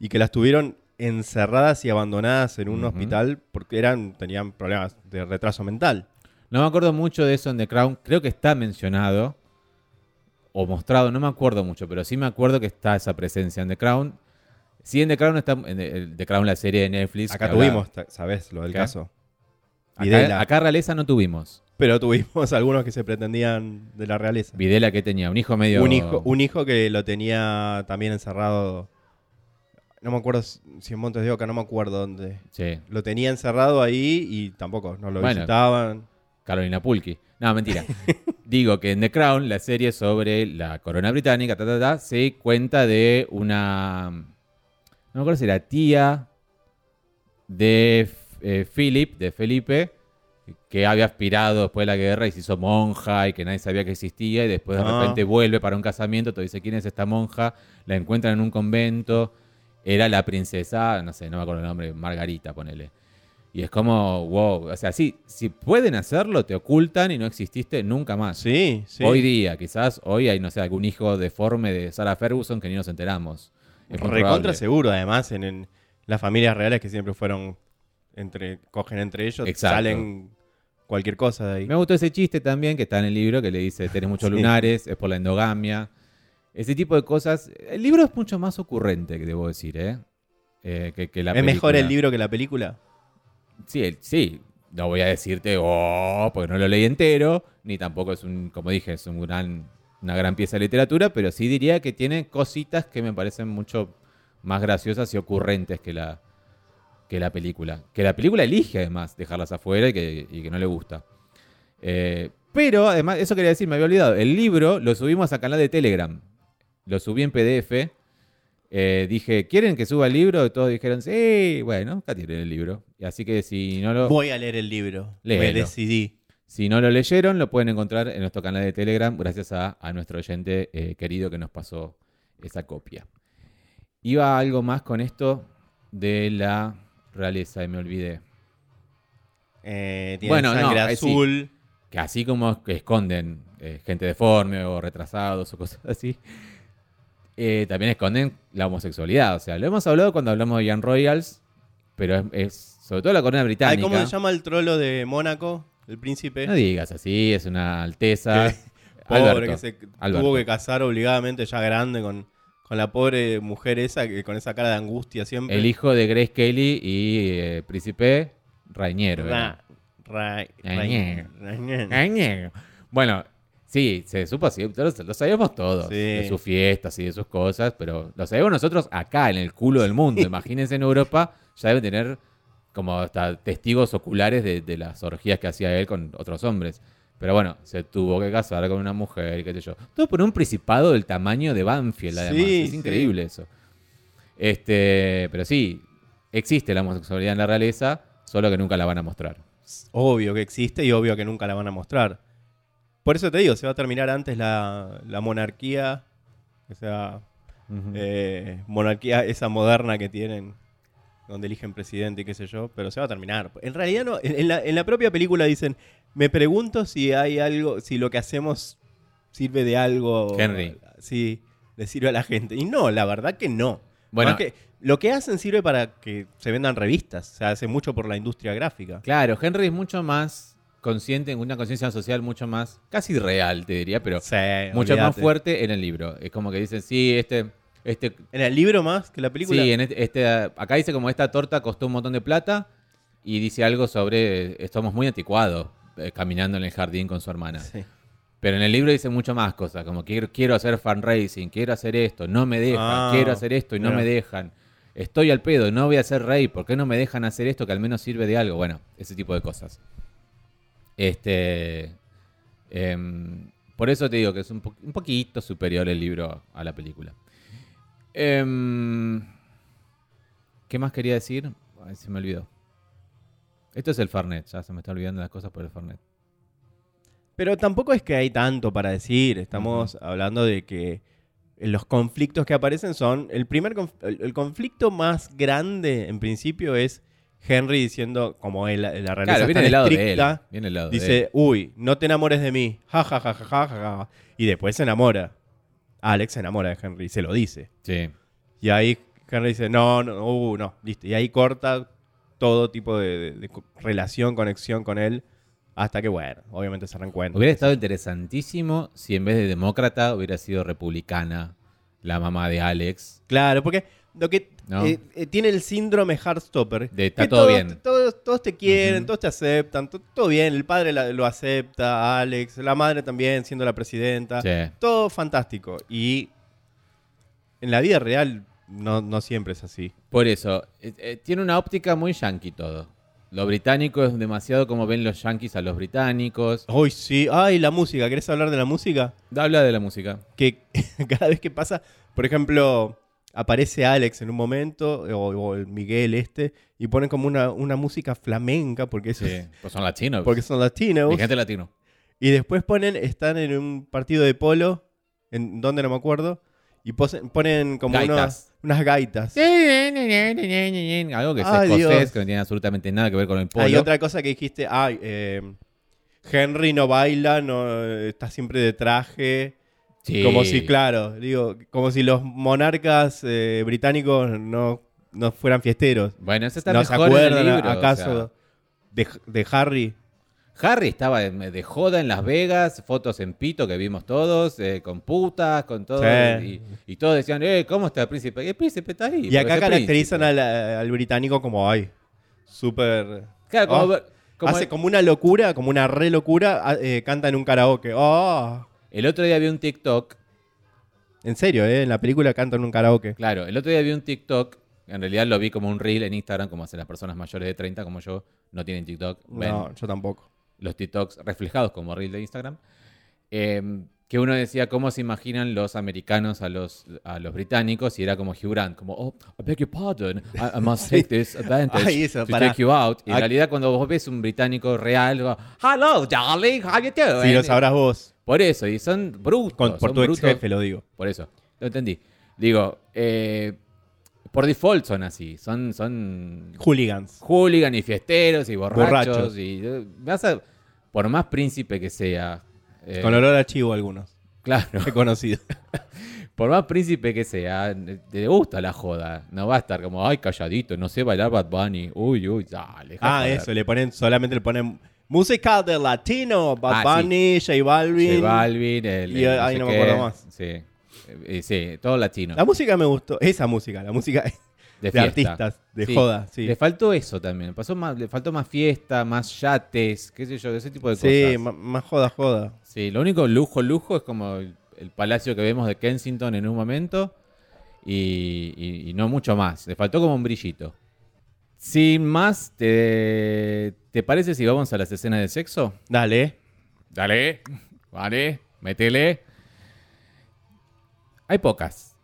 y que las tuvieron encerradas y abandonadas en un hospital porque eran tenían problemas de retraso mental. No me acuerdo mucho de eso en The Crown. Creo que está mencionado o mostrado, no me acuerdo mucho, pero sí me acuerdo que está esa presencia en The Crown. Sí, en The Crown está en The- Crown, la serie de Netflix. Acá tuvimos, ¿sabes? Lo del caso. Acá, Videla. acá realeza no tuvimos. pero tuvimos algunos que se pretendían de la realeza. Videla que tenía un hijo medio. Un hijo, un hijo que lo tenía también encerrado. No me acuerdo si en Montes de Oca, no me acuerdo dónde. Sí. Lo tenía encerrado ahí y tampoco, no lo Bueno. visitaban. Carolina Pulki. No, mentira. Digo que en The Crown, la serie sobre la corona británica, ta, ta, ta, se cuenta de una. No me acuerdo si era tía de eh, Philip, de Felipe, que había aspirado después de la guerra y se hizo monja y que nadie sabía que existía y después de Ah. repente vuelve para un casamiento, te dice quién es esta monja, la encuentran en un convento, era la princesa, no sé, no me acuerdo el nombre, Margarita, ponele. Y es como, wow, o sea, sí, si pueden hacerlo, te ocultan y no exististe nunca más. Sí, sí. Hoy día, quizás hoy hay, no sé, algún hijo deforme de Sarah Ferguson que ni nos enteramos. Es Recontra seguro, además, en, en las familias reales que siempre fueron entre, cogen entre ellos, Exacto. salen cualquier cosa de ahí. Me gustó ese chiste también que está en el libro que le dice, tenés muchos Sí. lunares, es por la endogamia. Ese tipo de cosas. El libro es mucho más ocurrente, que debo decir, ¿eh? Eh, que, que la ¿Es mejor el libro que la película? Sí, el- sí. No voy a decirte, oh, porque no lo leí entero, ni tampoco es un, como dije, es un gran, una gran pieza de literatura, pero sí diría que tiene cositas que me parecen mucho más graciosas y ocurrentes que la, que la película. Que la película elige además dejarlas afuera y que, y que no le gusta. Eh, pero además, eso quería decir, me había olvidado. El libro lo subimos a canal de Telegram. Lo subí en PDF. Eh, dije, ¿quieren que suba el libro? Y todos dijeron, sí, bueno, acá tienen el libro. Así que si no lo, Voy a leer el libro. Me Léelo. decidí. si no lo leyeron, lo pueden encontrar en nuestro canal de Telegram, gracias a, a nuestro oyente eh, querido que nos pasó esa copia. Iba algo más con esto de la realeza y me olvidé. Eh, tiene Bueno, no, sangre sí. azul. que así como que esconden eh, gente deforme o retrasados o cosas así, eh, también esconden la homosexualidad. O sea, lo hemos hablado cuando hablamos de Young Royals, pero es, es sobre todo la corona británica. ¿Cómo se llama el trolo de Mónaco? El príncipe. No digas así, es una alteza. Pobre Alberto, que se Alberto. tuvo que casar obligadamente ya grande con, con la pobre mujer esa, que con esa cara de angustia siempre. El hijo de Grace Kelly y eh, Príncipe era. Ra- ra- Rañero. Rañero. Rañero. Bueno, sí, se supo así, lo, sabíamos todos, Sí. de sus fiestas y de sus cosas, pero lo sabemos nosotros acá, en el culo del mundo. Imagínense en Europa, ya deben tener como hasta testigos oculares de, de las orgías que hacía él con otros hombres. Pero bueno, se tuvo que casar con una mujer, qué sé yo. Todo por un principado del tamaño de Banfield, además. Sí, es increíble eso. Este, pero sí, existe la homosexualidad en la realeza, solo que nunca la van a mostrar. Obvio que existe y obvio que nunca la van a mostrar. Por eso te digo, se va a terminar antes la, la monarquía, o sea, eh, monarquía esa moderna que tienen, donde eligen presidente y qué sé yo, pero se va a terminar. En realidad no, en en la, en la propia película dicen, me pregunto si hay algo, si lo que hacemos sirve de algo. Henry. Sí, le sirve a la gente. Y no, la verdad que no. Bueno, que lo que hacen sirve para que se vendan revistas, se hace mucho por la industria gráfica. Claro, Henry es mucho más consciente, en una conciencia social mucho más, casi real, te diría, pero Sí, mucho más fuerte en el libro. Es como que dicen, sí, este, este, ¿En el libro más que la película? sí, en este, este, acá dice como esta torta costó un montón de plata y dice algo sobre, eh, estamos muy anticuados eh, caminando en el jardín con su hermana. Sí. Pero en el libro dice mucho más cosas, como quiero, quiero hacer fundraising, quiero hacer esto, no me dejan, Ah, quiero hacer esto y no mira. me dejan. Estoy al pedo, no voy a ser rey, ¿por qué no me dejan hacer esto que al menos sirve de algo? Bueno, ese tipo de cosas. Este. em, por eso te digo que es un, po- un poquito superior el libro a la película. Em, ¿Qué más quería decir? Ay, se me olvidó. Esto es el Farnet, ya se me está olvidando las cosas por el Farnet. Pero tampoco es que hay tanto para decir. Estamos hablando de que los conflictos que aparecen son. El primer conf- el conflicto más grande, en principio, es Henry diciendo, como él, la realeza Claro, viene del lado de él. estricta, Viene del lado de él. dice, uy, no te enamores de mí. Ja, ja, ja, ja, ja, ja, ja. Y después se enamora. Alex se enamora de Henry, se lo dice. Sí. Y ahí Henry dice, no, no, uh, no, listo. Y ahí corta todo tipo de, de- relación, conexión con él, hasta que, bueno, obviamente se reencuentran. Hubiera estado interesantísimo si en vez de demócrata hubiera sido republicana la mamá de Alex. Claro, porque lo que No. eh, eh, tiene el síndrome Heartstopper. De está que todo todos, bien. Todos, todos te quieren, todos te aceptan, to- todo bien. El padre la- lo acepta, Alex, la madre también, siendo la presidenta. Sí. Todo fantástico. Y en la vida real no, no siempre es así. Por eso, eh, eh, tiene una óptica muy yankee todo. Lo británico es demasiado como ven los yankees a los británicos. Hoy sí. Ay, la música. ¿Querés hablar de la música? Habla de la música. Que cada vez que pasa, por ejemplo, aparece Alex en un momento, o, o el Miguel este, y ponen como una, una música flamenca, porque, Sí, pues son latinos. porque son latinos. Mi gente latino. Y después ponen, están en un partido de polo, en donde no me acuerdo, y ponen como Gaitas. unos- unas gaitas. Algo que es Ay, escocés, Dios. que no tiene absolutamente nada que ver con el polo. Hay otra cosa que dijiste, ay, eh, Henry no baila, no está siempre de traje. Sí. Como si, claro, digo, como si los monarcas eh, británicos no, no fueran fiesteros. Bueno, eso está ¿No se mejor en el acuerdan libro, acaso o sea. de, de Harry? Harry estaba de, joda en Las Vegas, fotos en pito que vimos todos, eh, con putas, con todo. Sí. Y, y todos decían, eh, ¿cómo está el príncipe? El príncipe está ahí. Y acá caracterizan al, al británico como, ay, súper... Claro, como, Oh, como hace el, como una locura, como una re locura, ah, eh, canta en un karaoke. Oh, el otro día vi un TikTok. en serio, ¿eh? En la película canta en un karaoke. Claro, el otro día vi un TikTok. En realidad lo vi como un reel en Instagram, como hacen las personas mayores de 30 como yo. No tienen TikTok. Ven No, yo tampoco. los TikToks reflejados como reel de Instagram. eh, que uno decía cómo se imaginan los americanos a los, a los británicos y era como Hugh Grant, como, oh, I beg your pardon, I, I must take this advantage Ay, eso, to pará. take you out. Y en realidad cuando vos ves un británico real, hello, darling, how you doing? Sí, lo sabrás vos. Por eso, y son brutos. Con- por son tu ex brutos. jefe lo digo. Por eso, lo entendí. Digo, eh, por default son así, son, son Hooligans. hooligan y fiesteros y borrachos. Borrachos. Y eh, vas a, por más príncipe que sea. eh, Con olor a chivo algunos. Claro, He conocido. por más príncipe que sea, te gusta la joda. No va a estar como, ay, calladito, no sé bailar Bad Bunny. Uy, uy, dale. ah, joder". eso, le ponen, solamente le ponen música de latino, Bad Ah, sí. Bunny, J Balvin. J Balvin, el, Y, el ay, sé no me acuerdo más. Sí, Eh, sí, todo latino. La música me gustó. Esa música, la música de, artistas, de Sí. joda, sí. Le faltó eso también. Pasó más, le faltó más fiesta, más yates, qué sé yo, ese tipo de Sí, cosas. ma- más joda, joda. Sí, lo único lujo, lujo es como el, el palacio que vemos de Kensington en un momento y, y- y no mucho más. Le faltó como un brillito. Sin más, ¿te, ¿te parece si vamos a las escenas de sexo? Dale. Dale, vale, métele. Hay pocas.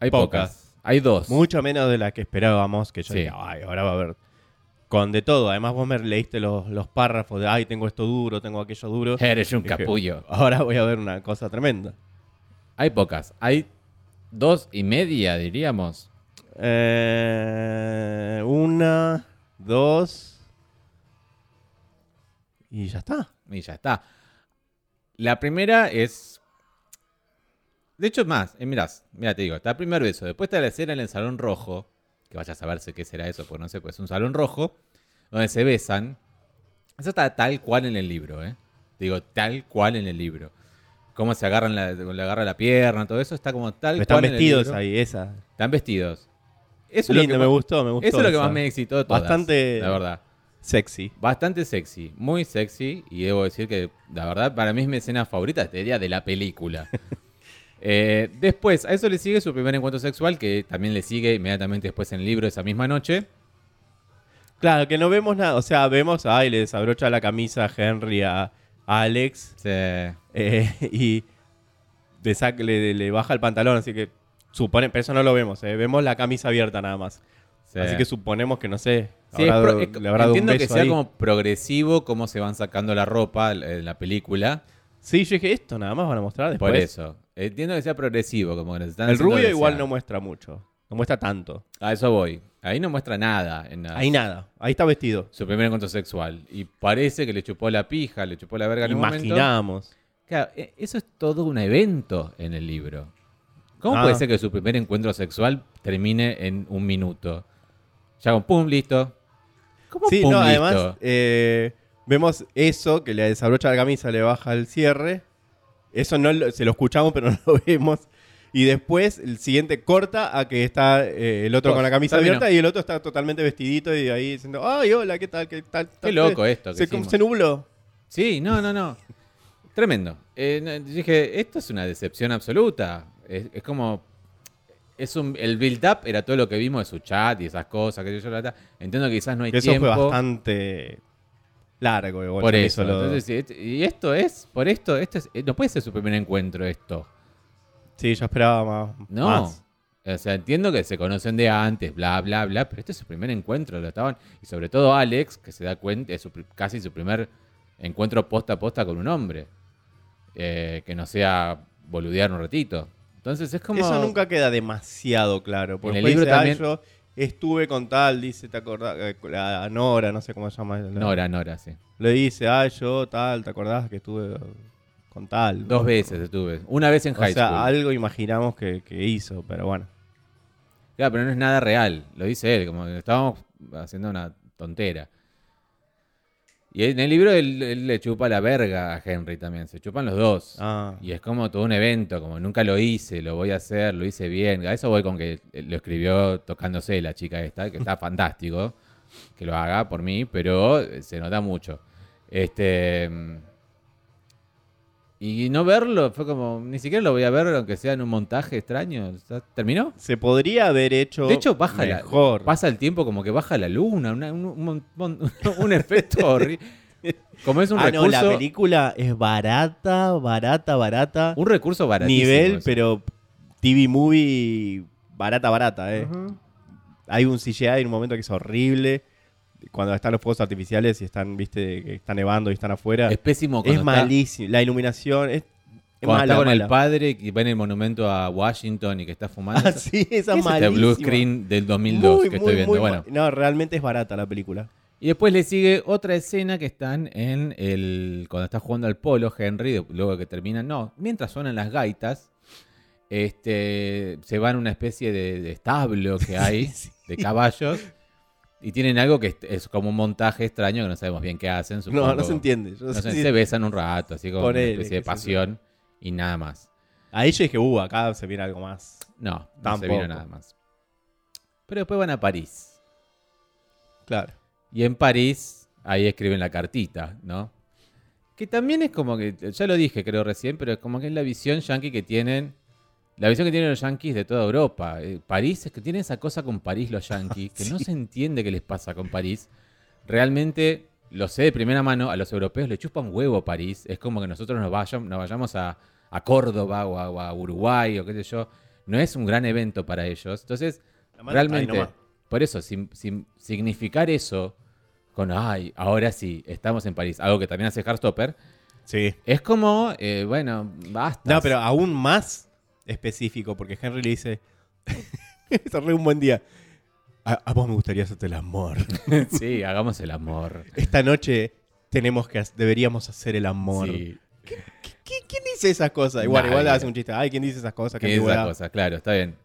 Hay pocas. Pocas. Hay dos. Mucho menos de la que esperábamos, que yo Sí. dije, ay, ahora va a haber con de todo. Además vos me leíste los, los párrafos de, ay, tengo esto duro, tengo aquello duro. Eres un Dije, capullo. Ahora voy a ver una cosa tremenda. Hay pocas. Hay dos y media, diríamos. Eh, una, dos. Y ya está. Y ya está. La primera es. De hecho, es más, eh, mirás, mira, te digo, está primero eso. Después está la escena en el salón rojo. Que vaya a saberse qué será eso, porque no sé, pues es un salón rojo. Donde se besan. Eso está tal cual en el libro, ¿eh? Digo, tal cual en el libro. Cómo se agarran la, le agarra la pierna, todo eso está como tal Están cual en el vestidos libro. ahí, esa. Están vestidos. Eso es lo que me más- gustó, me gustó. Eso es lo que esa. más me excitó de todas. Bastante- La verdad. Sexy. Bastante sexy, muy sexy. Y debo decir que, la verdad, para mí es mi escena favorita, te diría, de la película. Eh, después, a eso le sigue su primer encuentro sexual, que también le sigue inmediatamente después en el libro esa misma noche. Claro, que no vemos nada. O sea, vemos, ay, le desabrocha la camisa a Henry a, a Alex. Eh, y le, saca- le, le baja el pantalón, así que supone, pero eso no lo vemos, eh, vemos la camisa abierta nada más. Así que suponemos que no sé, Sí, habrá es pro- dado- es- le habrá dado un entiendo que sea ahí. como progresivo cómo se van sacando la ropa en la película. Sí, yo dije esto, nada más van a mostrar después. Por eso. Entiendo que sea progresivo, como que nos están El rubio igual no muestra mucho, no muestra tanto. A eso voy. Ahí no muestra nada. En la- Ahí nada, ahí está vestido. Su primer encuentro sexual. Y parece que le chupó la pija, le chupó la verga en un momento. Imaginamos. Claro, e- eso es todo un evento en el libro. ¿Cómo Ah. puede ser que su primer encuentro sexual termine en un minuto? Ya con pum, listo. ¿Cómo Sí, pum, no, listo? además eh, vemos eso, que le desabrocha la camisa, le baja el cierre. Eso no lo- se lo escuchamos, pero no lo vemos. Y después el siguiente corta a que está eh, el otro con la camisa abierta y el otro está totalmente vestidito y ahí diciendo, ay, hola, ¿qué tal? ¿Qué tal? Qué loco esto que Se, se nubló. Sí, no, no, no. Tremendo. Eh, dije, esto es una decepción absoluta. Es, es como. Es un, el build-up era todo lo que vimos de su chat y esas cosas. Que yo, entiendo que quizás no hay Eso tiempo. fue bastante largo. igual, por eso. Entonces, y esto es, por esto, esto es, no puede ser su primer encuentro esto. Sí, yo esperaba más. No. más. O sea, entiendo que se conocen de antes, bla, bla, bla, pero este es su primer encuentro, lo estaban. Y sobre todo Alex, que se da cuenta, es su casi su primer encuentro posta a posta con un hombre. Eh, que no sea boludear un ratito. Entonces es como. Eso nunca queda demasiado claro. Porque En el libro dice, "Ay, también- yo estuve con tal, dice, ¿te acordás? Eh, La Nora, no sé cómo se llama. la- Nora, Nora, sí. Le dice, ah, yo tal, ¿te acordás que estuve con tal? Dos veces estuve. Una vez en O high sea, school. algo imaginamos que, que hizo, pero bueno. Claro, pero no es nada real. Lo dice él, como que estábamos haciendo una tontera. Y en el libro él, él le chupa la verga a Henry también. Se chupan los dos. Ah, Y es como todo un evento, como nunca lo hice, lo voy a hacer, lo hice bien. A eso voy con que lo escribió tocándose la chica esta, que está fantástico que lo haga por mí, pero se nota mucho. Este. Y no verlo fue como. Ni siquiera lo voy a ver, aunque sea en un montaje extraño. ¿Está- ¿Terminó? se podría haber hecho De hecho, baja mejor. la, pasa el tiempo como que baja la luna, una- un, un un efecto horrible. Como es un ah, no, recurso, la película es barata, barata, barata. un recurso baratísimo. nivel, eso. pero TV movie barata, barata, eh. Hay un CGI en un momento que es horrible. Cuando están los fuegos artificiales y están, viste, que está nevando y están afuera. Es Es, pésimo está- malísimo. La iluminación es, es Cuando mala, está con mala. el padre y va en el monumento a Washington y que está fumando. Ah, sí, esa ¿Qué es es este blue malísima. screen del 2002 Muy, que muy, estoy viendo? muy bueno, No, realmente es barata la película. y después le sigue otra escena que están en el. Cuando está jugando al polo, Henry, de- luego que termina. No, mientras suenan las gaitas, este, se van a una especie de, de establo que hay Sí, de caballos. Y tienen algo que es, como un montaje extraño que no sabemos bien qué hacen. No, supongo. no se entiende. Yo No sé sé, si- se besan un rato, así como Ponele, una especie de pasión y nada más. Ahí yo dije, uh, acá se viene algo más. No, no se Tampoco. vino nada más. Pero después van a París. Claro. Y en París, ahí escriben la cartita, ¿no? Que también es como que, ya lo dije creo recién, pero es como que es la visión yankee que tienen, la visión que tienen los yankees de toda Europa. Eh, París es que tienen esa cosa con París los yankees, que no se entiende qué les pasa con París. Realmente, lo sé de primera mano, a los europeos les chupa un huevo París. Es como que nosotros nos, vayamos, nos vayamos a, a Córdoba o a, o a Uruguay o qué sé yo. No es un gran evento para ellos. Entonces, realmente, por eso, sin, sin significar eso con, ay, ahora sí, estamos en París, algo que también hace Heartstopper, Sí. es como, eh, bueno, basta. No, pero aún más específico, porque Henry le dice, ríe un buen día. A, a vos me gustaría hacerte el amor. sí, hagamos el amor. Esta noche tenemos que, deberíamos hacer el amor. Sí, ¿Qué- ¿Quién dice esas cosas? Igual, igual Nadie. hace un chiste. Ay, ¿quién dice esas cosas? Qué que es esa antigüedad. cosa, claro, está bien.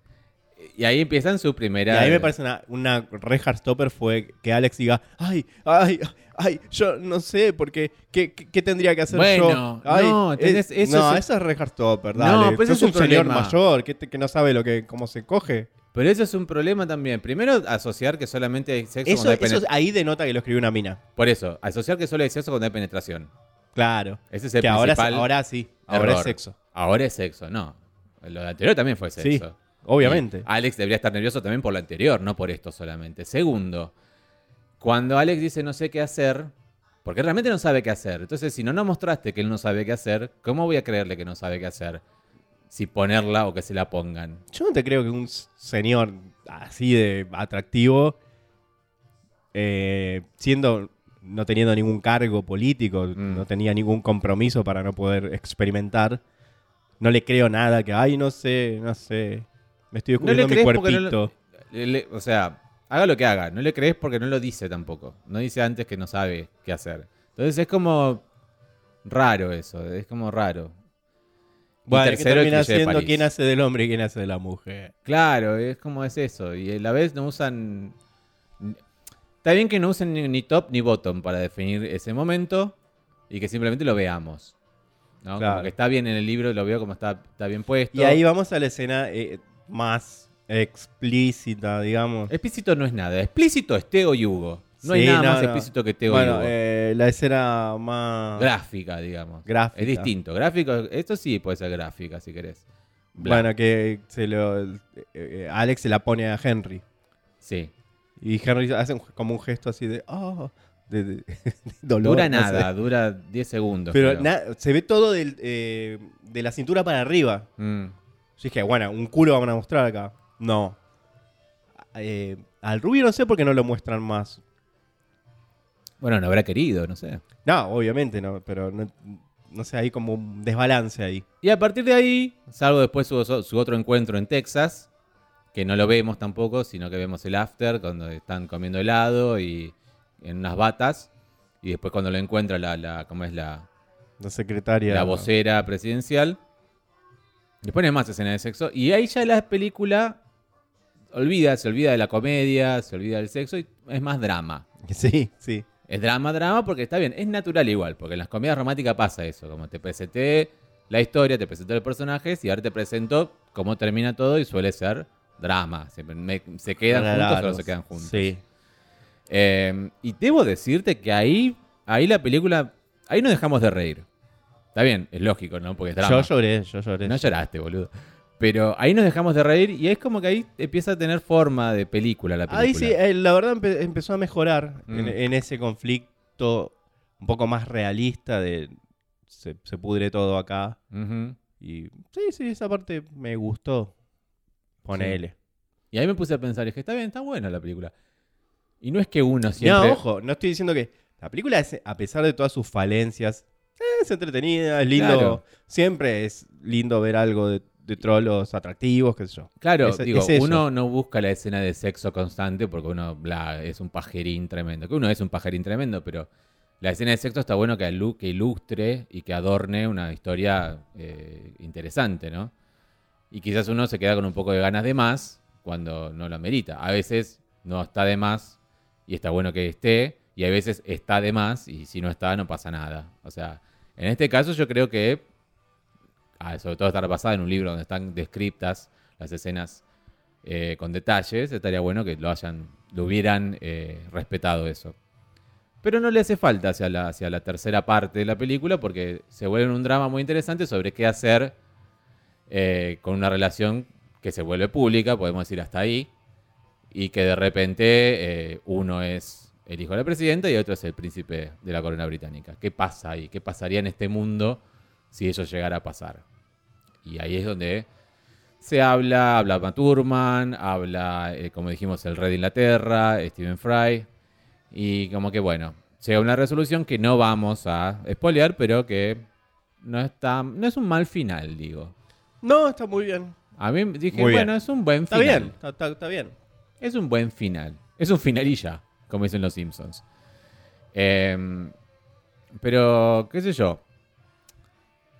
Y ahí empiezan su Y primera... ahí me parece una, una re Heartstopper fue que Alex diga, ay, ay, ay, yo no sé, porque ¿qué, qué, qué tendría que hacer Bueno, yo? Ay, no, tenés- eso no, es- eso es re Heartstopper, No, dale. pero eso Sos es un señor mayor que, que no sabe lo que cómo se coge. Pero eso es un problema también. Primero, asociar que solamente hay sexo Eso, cuando hay eso penetración. ahí denota que lo escribió una mina. Por eso, asociar que solo hay sexo cuando hay penetración. Claro. Ese es el Que principal ahora sí, ahora es sexo. Ahora es sexo, no. Lo anterior también fue Sí, sexo. obviamente. Y Alex debería estar nervioso también por lo anterior, no por esto solamente. Segundo, cuando Alex dice no sé qué hacer, porque realmente no sabe qué hacer. Entonces, si no nos mostraste que él no sabe qué hacer, ¿cómo voy a creerle que no sabe qué hacer? Si ponerla o que se la pongan. Yo no te creo que un señor así de atractivo, eh, siendo, no teniendo ningún cargo político, Mm. no tenía ningún compromiso para no poder experimentar, no le creo nada que, ay, no sé, no sé, me estoy No le descubriendo mi no cuerpito. lo- Le- le- o sea, haga lo que haga. No le crees porque no lo dice tampoco. No dice antes que no sabe qué hacer. Entonces es como raro eso. Es como raro. Y Bueno, que tercero, termina siendo París. quién hace del hombre y quién hace de la mujer. Claro, es como es eso. Y a la vez no usan. Está bien que no usen ni, ni top ni bottom para definir ese momento y que simplemente lo veamos. ¿no? Claro. Como que está bien en el libro, lo veo como está, está bien puesto. Y ahí vamos a la escena eh, más explícita, digamos. Explícito no es nada. Explícito es Teo y Hugo. No hay nada no, más no. explícito que Teo y Hugo. eh, la escena más... Gráfica, digamos. Gráfica. Es distinto. Gráfico, esto sí puede ser gráfica si querés. Bueno, que se lo, eh, eh, Alex se la pone a Henry. Sí. Y Henry hace un- como un gesto así de... "Oh", de, de- de dolor. Dura no sé. nada, dura 10 segundos. Pero na- se ve todo del, eh, de la cintura para arriba. Mm. Yo dije, bueno, un culo van a mostrar acá. No. Eh, al rubio no sé por qué no lo muestran más. Bueno, no habrá querido, no sé. No, obviamente no, pero no, no sé, hay como un desbalance ahí. Y a partir de ahí, salvo después su, su otro encuentro en Texas, que no lo vemos tampoco, sino que vemos el after, cuando están comiendo helado y en unas batas. Y después cuando lo encuentra la, la ¿cómo es la, La secretaria. la vocera presidencial. Después no hay más escenas de sexo. Y ahí ya la película olvida, se olvida de la comedia, se olvida del sexo y es más drama. Sí, sí. Es drama, drama, porque está bien, es natural igual, porque en las comedias románticas pasa eso, como te presenté la historia, te presenté los personajes y ahora te presento cómo termina todo y suele ser drama. Me- se quedan juntos o no se quedan juntos. Sí. Eh, y debo decirte que ahí, ahí la película, ahí no dejamos de reír. Está bien, es lógico, ¿no? Porque es drama. Yo lloré, yo lloré. No lloraste, boludo. Pero ahí nos dejamos de reír y es como que ahí empieza a tener forma de película la película. Ahí sí, eh, la verdad empe- empezó a mejorar en, Mm. en ese conflicto un poco más realista de se, se pudre todo acá. Y sí, sí, esa parte me gustó. Ponele. Y ahí me puse a pensar, y dije, está bien, está buena la película. Y no es que uno siempre... No, ojo, no estoy diciendo que la película, es, a pesar de todas sus falencias, es entretenida, es lindo. Claro. Siempre es lindo ver algo de, de trolos atractivos, qué sé yo. Claro, Es- digo, es uno no busca la escena de sexo constante porque uno bla, es un pajerín tremendo. Que uno es un pajerín tremendo, pero la escena de sexo está bueno que, ilustre y que adorne una historia eh, interesante, ¿no? Y quizás uno se queda con un poco de ganas de más cuando no lo amerita. A veces no está de más y está bueno que esté, y a veces está de más y si no está no pasa nada. O sea, en este caso yo creo que sobre todo estar basada en un libro donde están descriptas las escenas eh, con detalles, estaría bueno que lo hayan, lo hubieran eh, respetado eso. Pero no le hace falta hacia la, hacia la tercera parte de la película porque se vuelve un drama muy interesante sobre qué hacer eh, con una relación que se vuelve pública, podemos decir hasta ahí, y que de repente uno es el hijo de la presidenta y otro es el príncipe de la corona británica. ¿Qué pasa ahí? ¿Qué pasaría en este mundo si eso llegara a pasar? Y ahí es donde se habla, habla Matt Thurman, habla, eh, como dijimos, el rey de Inglaterra, Stephen Fry, y como que bueno, llega una resolución que no vamos a spoilear, pero que no, está, no es un mal final, digo. No, está muy bien. A mí dije, Muy bien. bueno, es un buen Está final. bien, está, está- está bien. Es un buen final. Es un finalilla, como dicen los Simpsons. Em, pero, qué sé yo.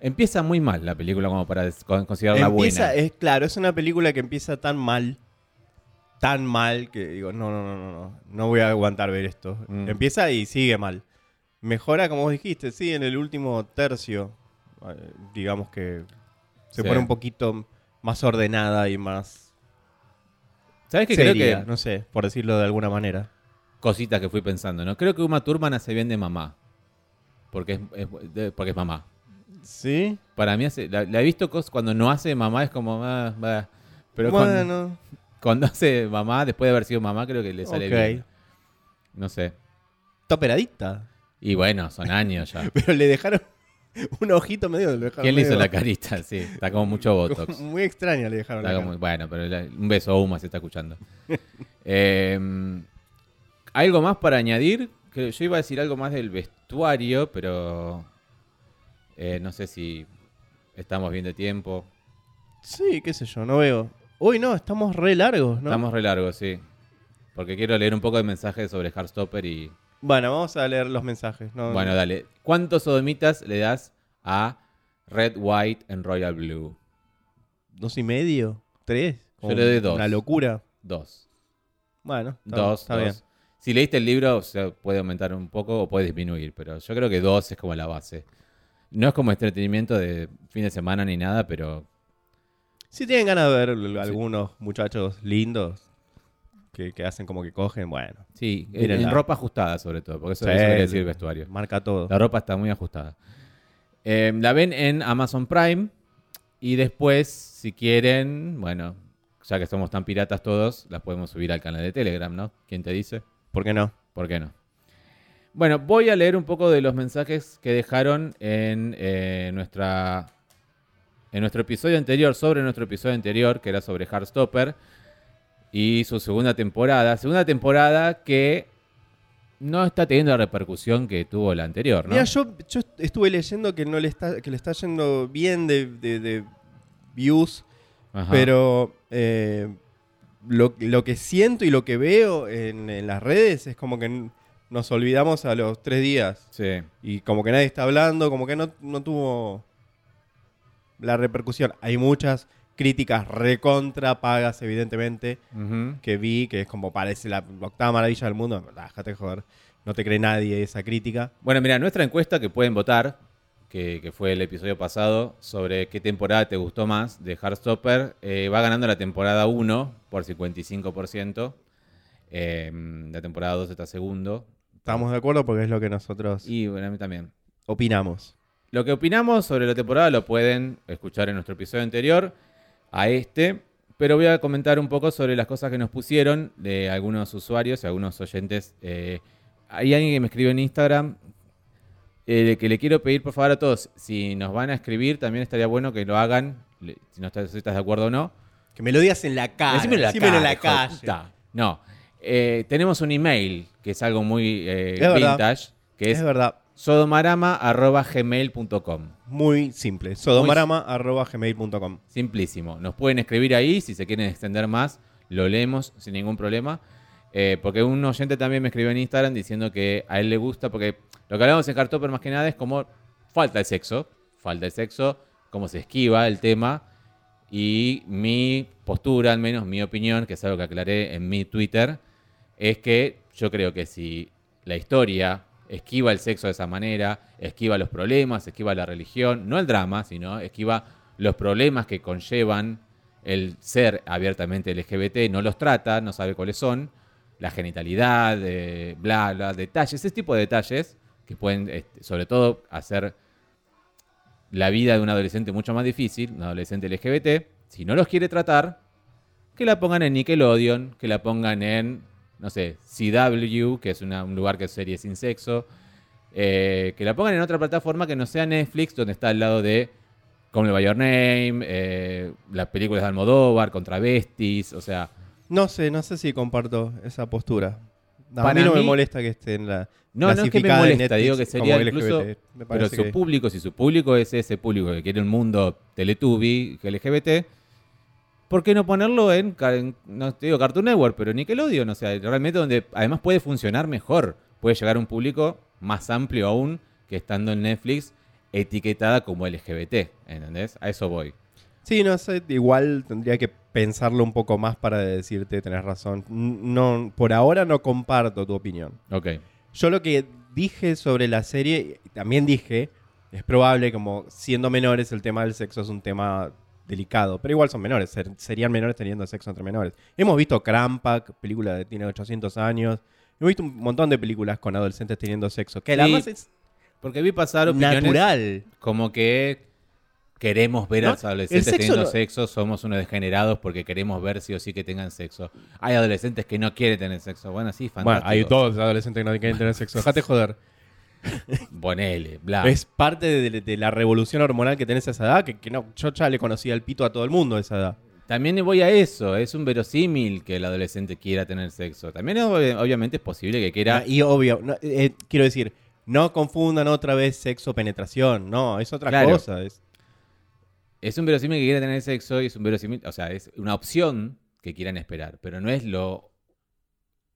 Empieza muy mal la película como para considerarla Empieza, buena. es claro, es una película que empieza tan mal, tan mal, que digo, no, no, no, no, no, no voy a aguantar ver esto. Mm. Empieza y sigue mal. Mejora, como vos dijiste, sí, en el último tercio, eh, digamos que se Sí. pone un poquito más ordenada y más ¿Sabes qué? seria, Creo que no sé, por decirlo de alguna manera. cositas que fui pensando, ¿no? Creo que Uma Thurman hace bien de mamá. Porque es, porque es mamá. ¿Sí? Para mí, hace, la, la he visto cosas cuando no hace mamá, es como. ah, bah. Pero cuando, bueno, cuando hace mamá, después de haber sido mamá, creo que le sale Ok. bien. No sé. está operadita. Y bueno, son años ya. Pero le dejaron un ojito medio. Le dejaron ¿Quién le hizo la carita? Sí, está como mucho botox. Muy extraña le dejaron Está la como- cara. bueno, pero la- un beso a Uma se está escuchando. Eh, ¿Algo más para añadir? Que yo iba a decir algo más del vestuario, pero eh, no sé si estamos bien de tiempo. Sí, qué sé yo, no veo. Uy, no, estamos re largos, ¿no? Estamos re largos, sí. Porque quiero leer un poco de mensajes sobre Heartstopper y... Bueno, vamos a leer los mensajes. ¿no? Bueno, dale. ¿Cuántos sodomitas le das a Red, White and Royal Blue? ¿Dos y medio? ¿Tres? Yo le doy dos. Una locura. Dos. Bueno, está, dos, está dos. bien. Si leíste el libro, o sea, puede aumentar un poco o puede disminuir, pero yo creo que dos es como la base. No es como entretenimiento de fin de semana ni nada, pero Si tienen ganas de ver algunos muchachos lindos que, que hacen como que cogen, bueno, sí, en, en ropa ajustada sobre todo, porque eso, Sí, eso quiere decir vestuario. marca todo. La ropa está muy ajustada. Eh, la ven en Amazon Prime y después, si quieren, bueno, ya que somos tan piratas todos, las podemos subir al canal de Telegram, ¿no? ¿Quién te dice? ¿Por qué no? ¿Por qué no? Bueno, voy a leer un poco de los mensajes que dejaron en, eh, nuestra, en nuestro episodio anterior, sobre nuestro episodio anterior, que era sobre Heartstopper y su segunda temporada. Segunda temporada que no está teniendo la repercusión que tuvo la anterior, ¿no? Mira, yo, yo estuve leyendo que no le está, que le está yendo bien de, de- de views, Ajá. pero eh, lo, lo que siento y lo que veo en, en las redes es como que nos olvidamos a los tres días. Sí. Y como que nadie está hablando, como que no, no tuvo la repercusión. Hay muchas críticas recontra pagas, evidentemente, que vi, que es como parece la octava maravilla del mundo. Déjate joder. No te cree nadie esa crítica. Bueno, mira, nuestra encuesta que pueden votar, que, que fue el episodio pasado, sobre qué temporada te gustó más de Heartstopper, eh, va ganando la temporada 1 por 55%. eh, la temporada 2 está segundo. Estamos de acuerdo porque es lo que nosotros Y bueno, a mí también. opinamos. Lo que opinamos sobre la temporada lo pueden escuchar en nuestro episodio anterior a este, pero voy a comentar un poco sobre las cosas que nos pusieron de algunos usuarios y algunos oyentes. Eh, hay alguien que me escribe en Instagram eh, que le quiero pedir por favor a todos, si nos van a escribir, también estaría bueno que lo hagan, le- si no estás, si estás de acuerdo o no. Que me lo digas en la cara. Decímelo en la cara, la hijo de calle. puta. No. Eh, tenemos un email que es algo muy eh, Es verdad. vintage, que Es, es verdad. sodomarama.gmail.com. Muy simple. sodomarama.gmail.com. Simplísimo. Nos pueden escribir ahí si se quieren extender más. Lo leemos sin ningún problema. Eh, porque un oyente también me escribió en Instagram diciendo que a él le gusta, porque lo que hablamos en Cartopper más que nada es como falta el sexo. Falta el sexo, cómo se esquiva el tema. Y mi postura, al menos mi opinión, que es algo que aclaré en mi Twitter, es que yo creo que si la historia esquiva el sexo de esa manera, esquiva los problemas, esquiva la religión, no el drama, sino esquiva los problemas que conllevan el ser abiertamente LGBT, no los trata, no sabe cuáles son, la genitalidad, eh, bla, bla, detalles, ese tipo de detalles que pueden, este, sobre todo, hacer la vida de un adolescente mucho más difícil, un adolescente LGBT, si no los quiere tratar, que la pongan en Nickelodeon, que la pongan en, no sé, CW, que es una- un lugar que es serie sin sexo, eh, que la pongan en otra plataforma que no sea Netflix, donde está al lado de Come By Your Name, eh, las películas de Almodóvar, contra Besties, o sea, No sé, no sé si comparto esa postura. A Para mí no me mí- molesta que esté en la. No, no es que me molesta, Netflix digo que sería como incluso- LGBT. Me pero su que- público, si su público es ese público que quiere un mundo Teletubby, LGBT, ¿por qué no ponerlo en, en- no te digo Cartoon Network, pero Nickelodeon? O sea, realmente donde además puede funcionar mejor, puede llegar a un público más amplio aún que estando en Netflix etiquetada como LGBT, ¿entendés? A eso voy. Sí, no sé, igual tendría que pensarlo un poco más para decirte, tenés razón. No, por ahora no comparto tu opinión. Ok. Yo lo que dije sobre la serie, también dije, es probable, como siendo menores, el tema del sexo es un tema delicado, pero igual son menores, ser- serían menores teniendo sexo entre menores. Hemos visto Crampak, película que tiene 800 años, hemos visto un montón de películas con adolescentes teniendo sexo, que Sí, además es Porque vi pasar opiniones natural. como que queremos ver No, a los adolescentes sexo teniendo no- sexo, somos unos degenerados porque queremos ver sí o sí que tengan sexo. Hay adolescentes que no quieren tener sexo. Bueno, sí, Bueno, fantástico. hay todos adolescentes que no quieren tener sexo, dejate joder. Bonele, bla. Es parte de, de la revolución hormonal que tenés a esa edad, que, que no, yo ya le conocía el pito a todo el mundo a esa edad. También voy a eso, es un verosímil que el adolescente quiera tener sexo. También ob- obviamente es posible que quiera... Y obvio, no, eh, quiero decir, no confundan otra vez sexo-penetración, no, es otra Claro. cosa. Es, Es un verosímil que quiera tener sexo y es un verosímil... O sea, es una opción que quieran esperar, pero no es lo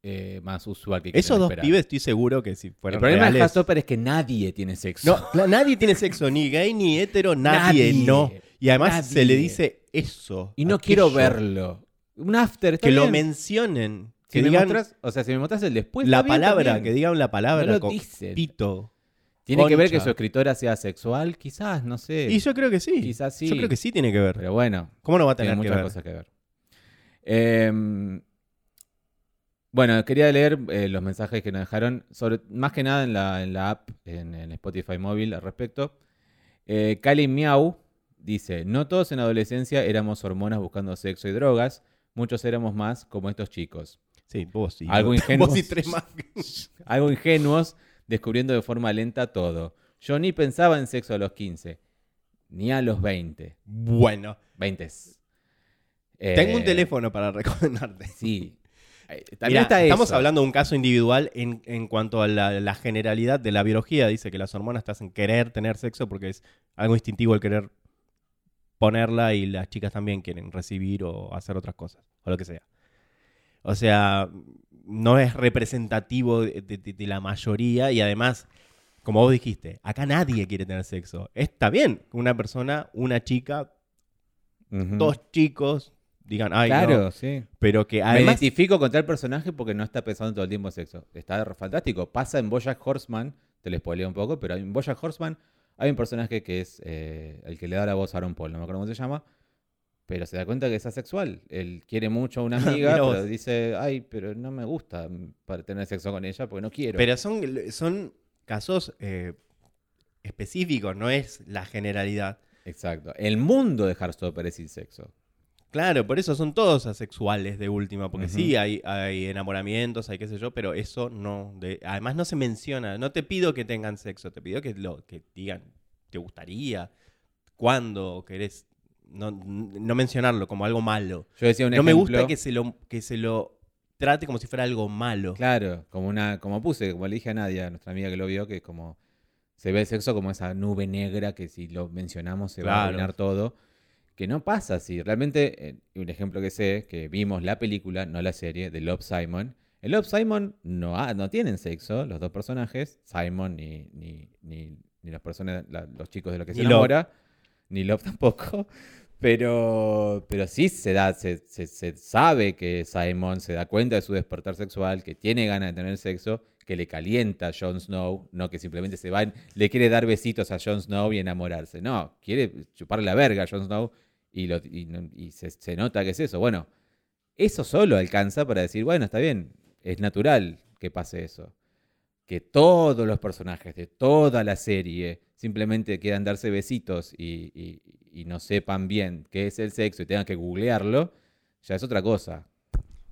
eh, más usual que esos dos esperar. pibes estoy seguro que si El fueran problema de reales... Heartstopper es que nadie tiene sexo. No, nadie tiene sexo, ni gay ni hetero, nadie, Nadie. no. Y además Nadie. se le dice eso. Y no aquello, quiero verlo. Un after, Que lo mencionen. Si Que me digan mostrás- o sea, si me mostrás el después. la bien palabra, también. que digan la palabra No lo con dicen. pito. ¿Tiene que ver que su escritora sea sexual? Quizás, no sé. Y yo creo que sí. Quizás sí. Yo creo que sí tiene que ver. Pero bueno, ¿Cómo no va a tiene tener que muchas ver? cosas que ver. Eh, bueno, quería leer eh, los mensajes que nos dejaron, sobre, más que nada en la, en la app, en, en Spotify móvil al respecto. Eh, Cali Miau dice, no todos en adolescencia éramos hormonas buscando sexo y drogas, muchos éramos más como estos chicos. Sí, vos sí. Algo Vos- ingenuo. Vos y tres más. Algo ingenuos, descubriendo de forma lenta todo. Yo ni pensaba en sexo a los 15, ni a los 20. bueno, 20. tengo un teléfono para recomendarte. Sí. Eh, Mirá, También está estamos eso. hablando de un caso individual en, en cuanto a la, la generalidad de la biología. Dice que las hormonas te hacen querer tener sexo porque es algo instintivo el querer ponerla y las chicas también quieren recibir o hacer otras cosas, o lo que sea. O sea, no es representativo de, de- de la mayoría y además, como vos dijiste, acá nadie quiere tener sexo. Está bien una persona, una chica, dos chicos digan, ay, Claro, no", sí. pero que Me además... identifico con tal personaje porque no está pensando todo el tiempo en sexo. Está fantástico. Pasa en Bojack Horseman, te lo spoileo un poco, pero en Bojack Horseman hay un personaje que es eh, el que le da la voz a Aaron Paul, no me acuerdo cómo se llama, pero se da cuenta que es asexual. Él quiere mucho a una amiga, pero dice, ay, pero no me gusta para tener sexo con ella porque no quiero. Pero son, son casos eh, específicos, no es la generalidad. Exacto. El mundo de Heartstopper es sin sexo. Claro, por eso son todos asexuales de última, porque sí hay, hay enamoramientos, hay qué sé yo, pero eso no. de- además no se menciona. No te pido que tengan sexo, te pido que lo que digan, te gustaría, cuándo querés. No, no mencionarlo como algo malo. Yo decía un no me gusta que se lo que se lo trate como si fuera algo malo. Claro, como una, como puse, como le dije a Nadia, nuestra amiga que lo vio, que como se ve el sexo como esa nube negra que si lo mencionamos se va a arruinar todo. Que no pasa así. Realmente, eh, un ejemplo que sé, que vimos la película, no la serie, de Love Simon. En Love Simon no, ha- no tienen sexo los dos personajes, Simon ni, ni, ni, ni las personas, la- los chicos de los que se Love. enamora, ni Love tampoco. Pero, pero sí se da, se, se- se sabe que Simon se da cuenta de su despertar sexual, que tiene ganas de tener sexo, que le calienta a Jon Snow, no que simplemente se va, le quiere dar besitos a Jon Snow y enamorarse. No, quiere chuparle la verga a Jon Snow y, lo- y no- y se, se nota que es eso. Bueno, eso solo alcanza para decir, bueno, está bien, es natural que pase eso. Que todos los personajes de toda la serie simplemente quieran darse besitos y, no sepan bien qué es el sexo y tengan que googlearlo, ya es otra cosa.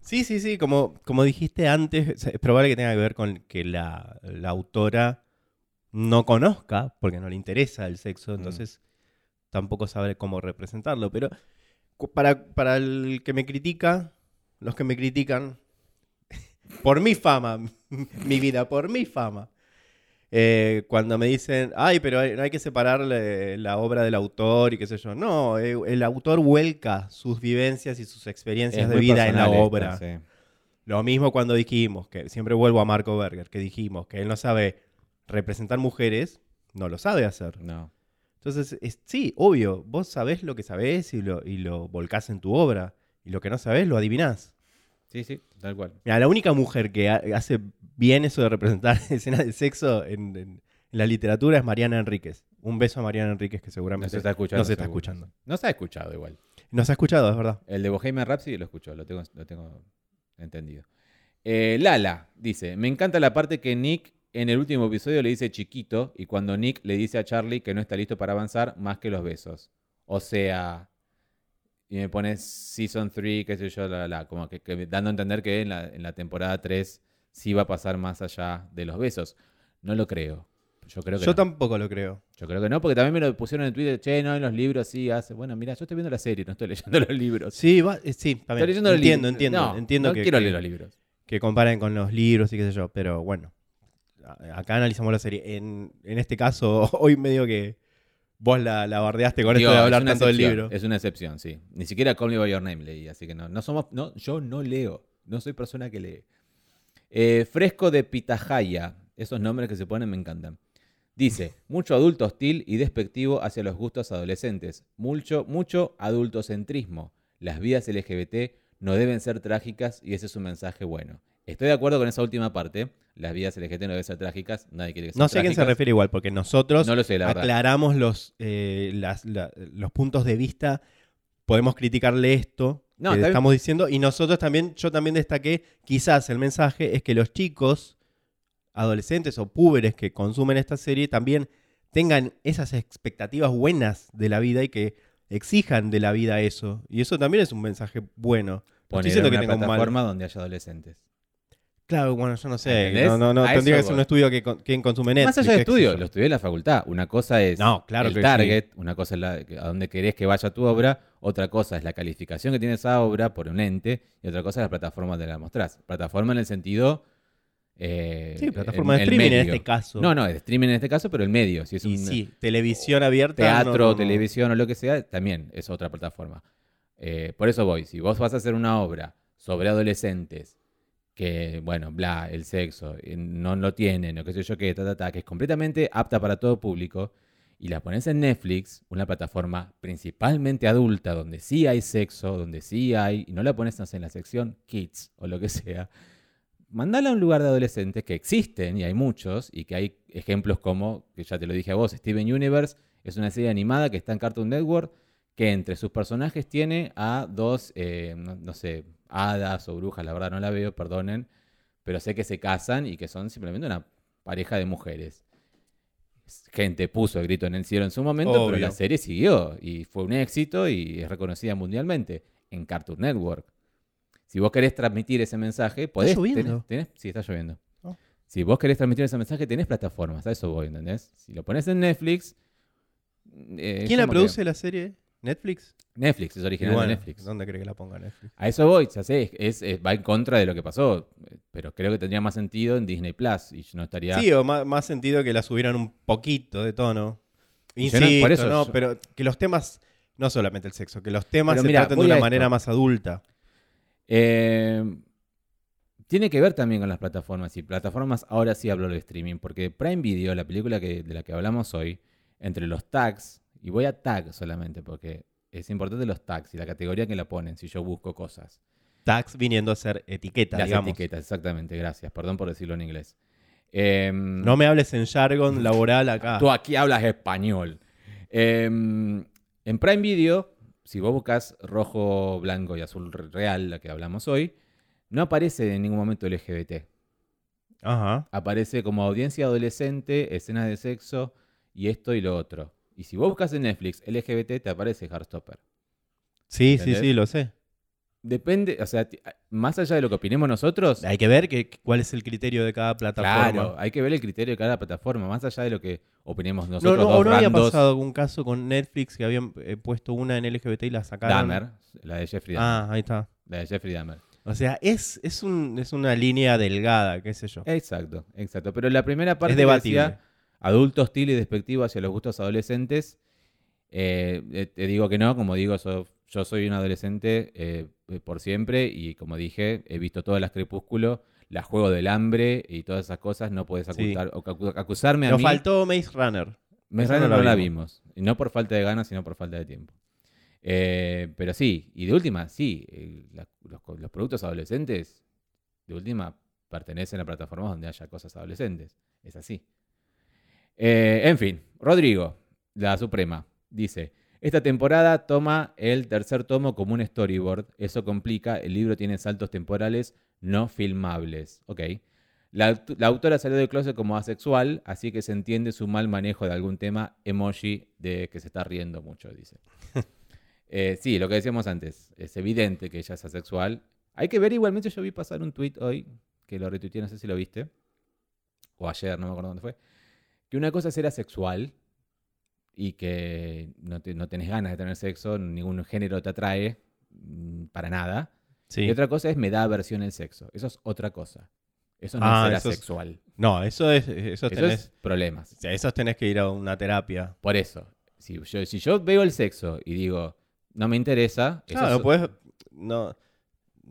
Sí, sí, sí, como, como dijiste antes, es probable que tenga que ver con que la, la autora no conozca, porque no le interesa el sexo, entonces tampoco sabe cómo representarlo. Pero para, para el que me critica, los que me critican, por mi fama, mi vida, por mi fama, eh, cuando me dicen, ay, pero hay- no hay que separar la, obra del autor y qué sé yo. No, eh, el autor vuelca sus vivencias y sus experiencias Es de vida en la obra. esta, sí. Lo mismo cuando dijimos, que siempre vuelvo a Marco Berger, que dijimos que él no sabe representar mujeres, no lo sabe hacer. No. Entonces, es- sí, obvio, vos sabés lo que sabés y lo, y lo volcás en tu obra, y lo que no sabés lo adivinás. Sí, sí, tal cual. Mira, la única mujer que ha- hace bien eso de representar escenas de sexo en, en- en la literatura es Mariana Enríquez. Un beso a Mariana Enríquez que No seguramente se está escuchando. no se está seguro. escuchando. No se ha escuchado igual. Nos ha escuchado, es verdad. El de Bohemian Rhapsody lo escuchó, lo tengo, lo tengo entendido. Eh, Lala dice: Me encanta la parte que Nick en el último episodio le dice chiquito y cuando Nick le dice a Charlie que no está listo para avanzar más que los besos. O sea, y me pone Season 3, qué sé yo, la, como que, que dando a entender que en la, en la temporada 3 sí va a pasar más allá de los besos. No lo creo. Yo creo que Yo no. tampoco lo creo. Yo creo que no, porque también me lo pusieron en Twitter, che, no, en los libros sí hace. Bueno, mira, yo estoy viendo la serie, no estoy leyendo los libros. Sí, va- eh, sí, también. Estoy leyendo los entiendo, libros. entiendo, No, entiendo no que, quiero leer los libros. que comparen con los libros y qué sé yo, pero bueno, acá analizamos la serie. En, en este caso, hoy medio que vos la, la bardeaste con Digo, esto de hablar tanto del libro. Es una excepción, sí. Ni siquiera Call Me By Your Name leí, así que no. No somos, no, yo no leo. No soy persona que lee. Eh, fresco de Pitahaya. Esos nombres que se ponen me encantan. Dice, mucho adulto hostil y despectivo hacia los gustos adolescentes. Mucho, mucho adultocentrismo. Las vidas LGBT no deben ser trágicas y ese es un mensaje bueno. Estoy de acuerdo con esa última parte. Las vidas LGT no deben ser trágicas. Nadie quiere que sean No sé a quién se refiere igual, porque nosotros No lo sé, la verdad. aclaramos los, eh, las- la- los puntos de vista. Podemos criticarle esto No, que bien. estamos diciendo. Y nosotros también, yo también destaqué, quizás el mensaje es que los chicos, adolescentes o púberes que consumen esta serie también tengan esas expectativas buenas de la vida y que exijan de la vida eso. Y eso también es un mensaje bueno. No estoy diciendo que una tenga un mal. plataforma donde haya adolescentes. Claro, bueno, yo no sé. ¿Entendés? No, no, no. A Tendría que ser un estudio que con- consume Netflix. Más allá de estudio, lo estudié en la facultad. Una cosa es No, claro el que target, una cosa es la, a dónde querés que vaya tu obra, otra cosa es la calificación que tiene esa obra por un ente, y otra cosa es la plataforma donde la mostrás. Plataforma en el sentido. eh, Sí, plataforma el- de streaming en este caso. No, no, de streaming en este caso, pero el medio. Si es y un sí, televisión abierta. teatro, no. televisión o lo que sea, también es otra plataforma. Eh, por eso voy. Si vos vas a hacer una obra sobre adolescentes que, bueno, bla, el sexo, eh, no lo tienen, o qué sé yo qué, ta, ta, ta, que es completamente apta para todo público, y la pones en Netflix, una plataforma principalmente adulta, donde sí hay sexo, donde sí hay, y no la pones no en la sección Kids o lo que sea, mandala a un lugar de adolescentes que existen, y hay muchos, y que hay ejemplos como, que ya te lo dije a vos, Steven Universe es una serie animada que está en Cartoon Network, que entre sus personajes tiene a dos, eh, no, no sé, hadas o brujas, la verdad no la veo, perdonen, pero sé que se casan y que son simplemente una pareja de mujeres. Gente puso el grito en el cielo en su momento, pero la serie siguió y fue un éxito y es reconocida mundialmente en Cartoon Network. Si vos querés transmitir ese mensaje, podés. lloviendo? tenés- tenés- sí, está lloviendo. Oh. Si vos querés transmitir ese mensaje, tenés plataformas, a eso voy, ¿entendés? Si lo pones en Netflix. eh, ¿Quién la que- produce la serie? ¿Netflix? Netflix, es original bueno, de Netflix. ¿Dónde cree que la ponga Netflix? A eso voy, ya sé, es, es- va en contra de lo que pasó, pero creo que tendría más sentido en Disney Plus y no estaría... Sí, o más, más sentido que la subieran un poquito de tono. Insisto, no- por eso no, yo- pero que los temas, no solamente el sexo, que los temas Pero se mira, traten de una manera más adulta. Eh, tiene que ver también con las plataformas, y plataformas ahora sí hablo de streaming, porque Prime Video, la película que, de la que hablamos hoy, entre los tags, y voy a tag solamente, porque es importante los tags y la categoría que la ponen, si yo busco cosas. Tags viniendo a ser etiqueta, Las digamos. etiquetas, exactamente, gracias, perdón por decirlo en inglés. Eh, No me hables en jargon laboral acá. Tú aquí hablas español. Eh, en Prime Video, si vos buscas rojo, blanco y azul real, la que hablamos hoy, no aparece en ningún momento LGBT. Ajá. Aparece como audiencia adolescente, escenas de sexo y esto y lo otro. Y si vos buscas en Netflix LGBT, te aparece Heartstopper. Sí, sí, ¿Entendés? sí, lo sé. Depende, o sea, más allá de lo que opinemos nosotros, Hay que ver que, cuál es el criterio de cada plataforma. claro, hay que ver el criterio de cada plataforma, más allá de lo que opinemos No, nosotros. no, dos o no había randos. pasado algún caso con Netflix que habían eh, puesto una en LGBT y la sacaron. Dahmer, la de Jeffrey Dahmer. Ah, ahí está. La de Jeffrey Dahmer. O sea, es, es, un, es una línea delgada, qué sé yo. Exacto, exacto. Pero la primera parte Es que debatible. decía, adulto hostil y despectivo hacia los gustos adolescentes, eh, eh, te digo que no, como digo, so- yo soy un adolescente eh, por siempre y como dije, he visto todas las Crepúsculo, las Juego del Hambre y todas esas cosas, no puedes Sí. ocultar, o acu- acusarme a Nos mí. faltó Maze Runner. Esa raro no no la vimos. no por falta de ganas, sino por falta de tiempo. Eh, pero sí, y de última, sí, la- los, los productos adolescentes, de última, pertenecen a plataformas donde haya cosas adolescentes. Es así. Eh, en fin, Rodrigo, la Suprema, dice, esta temporada toma el tercer tomo como un storyboard. Eso complica, el libro tiene saltos temporales no filmables. Ok. La, aut- la autora salió del closet como asexual, así que se entiende su mal manejo de algún tema emoji de que se está riendo mucho, dice. Eh, sí, lo que decíamos antes, es evidente que ella es asexual. Hay que ver igualmente, yo vi pasar un tweet hoy, que lo retuiteé, no sé si lo viste, o ayer, no me acuerdo dónde fue, que una cosa es ser asexual y que no, te- no tenés ganas de tener sexo, ningún género te atrae mm, para nada. Sí. Y otra cosa es me da aversión el sexo. Eso es otra cosa. Eso no Ah, es ser eso es- asexual. No, eso es. Eso Eso tenés, es problemas. o sea, esos tenés que ir a una terapia. Por eso, si yo, si yo veo el sexo y digo, no me interesa, eso Claro, es- puedes. No,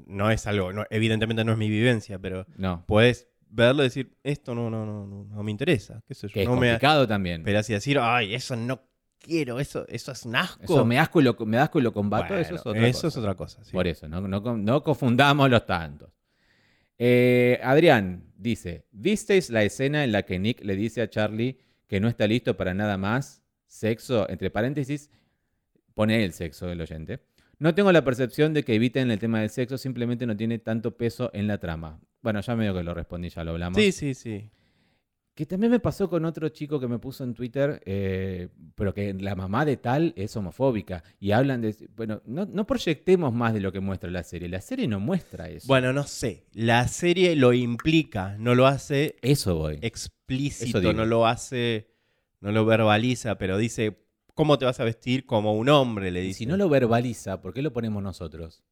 no es algo. no- evidentemente no es mi vivencia, pero no, puedes verlo y decir, esto no, no, no, no, no me interesa. ¿Qué sé yo? que es no me, complicado también. pero así decir, ay, eso no quiero, eso, eso es un asco. Eso me asco y lo, me asco y lo combato, eso es otra eso cosa. es otra cosa. sí. Por eso, no, no, no confundamos los tantos. Eh, Adrián dice: ¿Visteis la escena en la que Nick le dice a Charlie que no está listo para nada más? Sexo, entre paréntesis, pone el sexo el oyente. No tengo la percepción de que eviten el tema del sexo, simplemente no tiene tanto peso en la trama. Bueno, ya medio que lo respondí, ya lo hablamos. Sí, sí, sí. Que también me pasó con otro chico que me puso en Twitter, eh, pero que la mamá de tal es homofóbica. Y hablan de. Bueno, no, no proyectemos más de lo que muestra la serie. La serie no muestra eso. Bueno, no sé. La serie lo implica, no lo hace eso voy. Explícito, no lo hace, no lo verbaliza, pero dice, ¿cómo te vas a vestir como un hombre? Le Y dice. si no lo verbaliza, ¿por qué lo ponemos nosotros?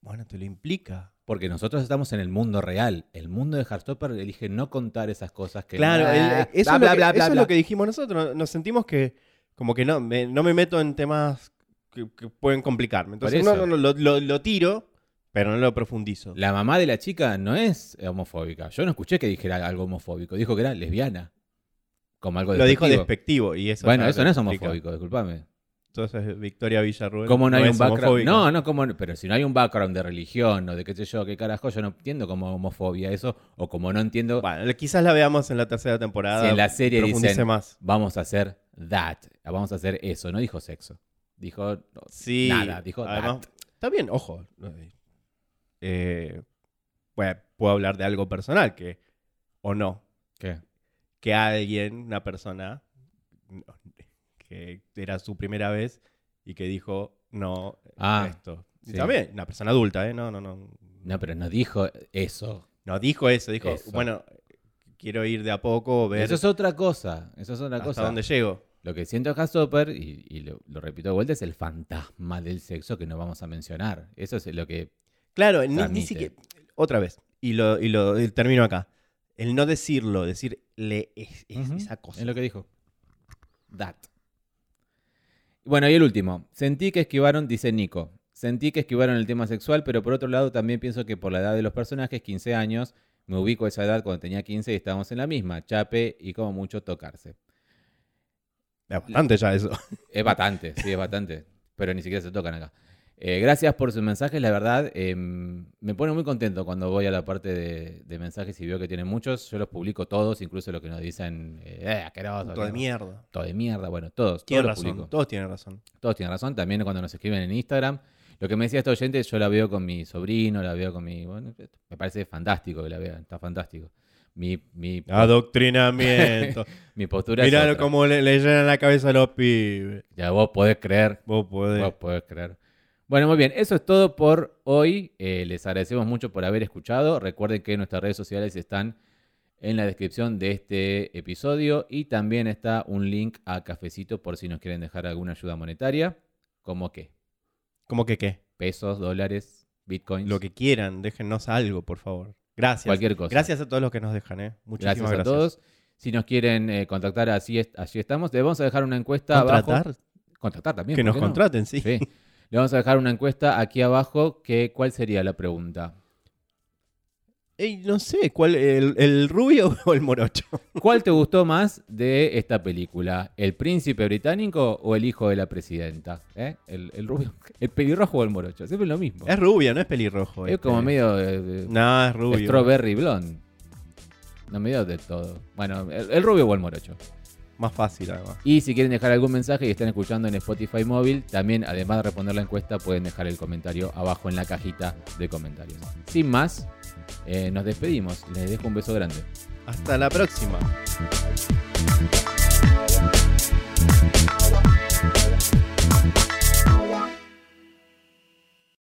Bueno, te lo implica. Porque nosotros estamos en el mundo real. El mundo de Heartstopper elige no contar esas cosas que. Claro, el- eso, bla, es, bla, lo que, bla, eso es lo que dijimos nosotros. Nos sentimos que, como que no me, no me meto en temas que, que pueden complicarme. Entonces, no, eso. no, no, lo, lo- lo tiro, pero no lo profundizo. La mamá de la chica no es homofóbica. Yo no escuché que dijera algo homofóbico. Dijo que era lesbiana. Como algo Lo dijo despectivo. despectivo. Y eso Bueno, eso no es homofóbico, discúlpame. Entonces, Victoria Villarruel. ¿Cómo no hay un background? homofóbica. No, no, ¿cómo no? pero si no hay un background de religión o de qué sé yo, qué carajo, yo no entiendo como homofobia eso, o como no entiendo, Bueno, quizás la veamos en la tercera temporada. Si en la serie dicen- más. vamos a hacer that, vamos a hacer eso, no dijo sexo, dijo no, Sí. nada, dijo además, that. Está bien, ojo. Eh, bueno, puedo hablar de algo personal que, o no, ¿Qué? que alguien, una persona, no, que era su primera vez y que dijo no Ah, esto. Y sí. También, una persona adulta, ¿eh? No, no, no. No, pero no dijo eso. No dijo eso, dijo, Eso. bueno, quiero ir de a poco, ver Eso es otra cosa, eso es otra hasta cosa. dónde llego. Lo que siento acá Stopper, y, y lo, lo repito de vuelta, es el fantasma del sexo que no vamos a mencionar. Eso es lo que Claro, ni, ni siquiera. Otra vez, y lo, y lo y termino acá. El no decirlo, decirle es, esa cosa. Es lo que dijo. That. Bueno, y el último. Sentí que esquivaron, dice Nico. Sentí que esquivaron el tema sexual, pero por otro lado también pienso que por la edad de los personajes, 15 años, me ubico a esa edad cuando tenía 15 y estábamos en la misma, chape y como mucho tocarse. Es bastante ya eso. Es bastante, sí, es bastante, pero ni siquiera se tocan acá. Eh, gracias por sus mensajes, la verdad, eh, me pone muy contento cuando voy a la parte de, de mensajes y veo que tienen muchos. Yo los publico todos, incluso los que nos dicen, eh, eh, asqueroso, Todo de mierda. todo de mierda, bueno, todos, Tienen todos razón. Todos tienen razón. Todos tienen razón, también cuando nos escriben en Instagram. Lo que me decía este oyente, yo la veo con mi sobrino, la veo con mi... Bueno, me parece fantástico que la vean, está fantástico. Mi, mi, Adoctrinamiento. mi postura es Mirá otra. cómo le, le llenan la cabeza a los pibes. Ya vos podés creer, Vos podés. vos podés creer. Bueno, muy bien, eso es todo por hoy. Eh, les agradecemos mucho por haber escuchado. Recuerden que nuestras redes sociales están en la descripción de este episodio y también está un link a Cafecito por si nos quieren dejar alguna ayuda monetaria. ¿Cómo qué? ¿Cómo que qué? Pesos, dólares, bitcoins, Lo que quieran, déjennos algo, por favor. Gracias. cualquier cosa. Gracias a todos los que nos dejan, ¿eh? Muchísimas Gracias gracias. a todos. Si nos quieren eh, contactar, así, es- estamos. Le vamos a dejar una encuesta abajo. ¿Contratar? Contratar también. Que ¿por nos no? contraten, sí. Sí. Le vamos a dejar una encuesta aquí abajo. Que, ¿Cuál sería la pregunta? No sé, ¿cuál? El, el rubio o el morocho? ¿Cuál te gustó más de esta película? ¿El príncipe británico o el hijo de la presidenta? ¿Eh? ¿El, el rubio? ¿El pelirrojo o el morocho? Siempre es lo mismo. Es rubio, no es pelirrojo. Es este. como medio eh, No, es rubio. strawberry blonde. No medio del todo. Bueno, el, el rubio o el morocho. Más fácil, además. Y si quieren dejar algún mensaje y están escuchando en Spotify móvil, también además de responder la encuesta, pueden dejar el comentario abajo en la cajita de comentarios. Sin más, eh, nos despedimos. Les dejo un beso grande. Hasta la próxima.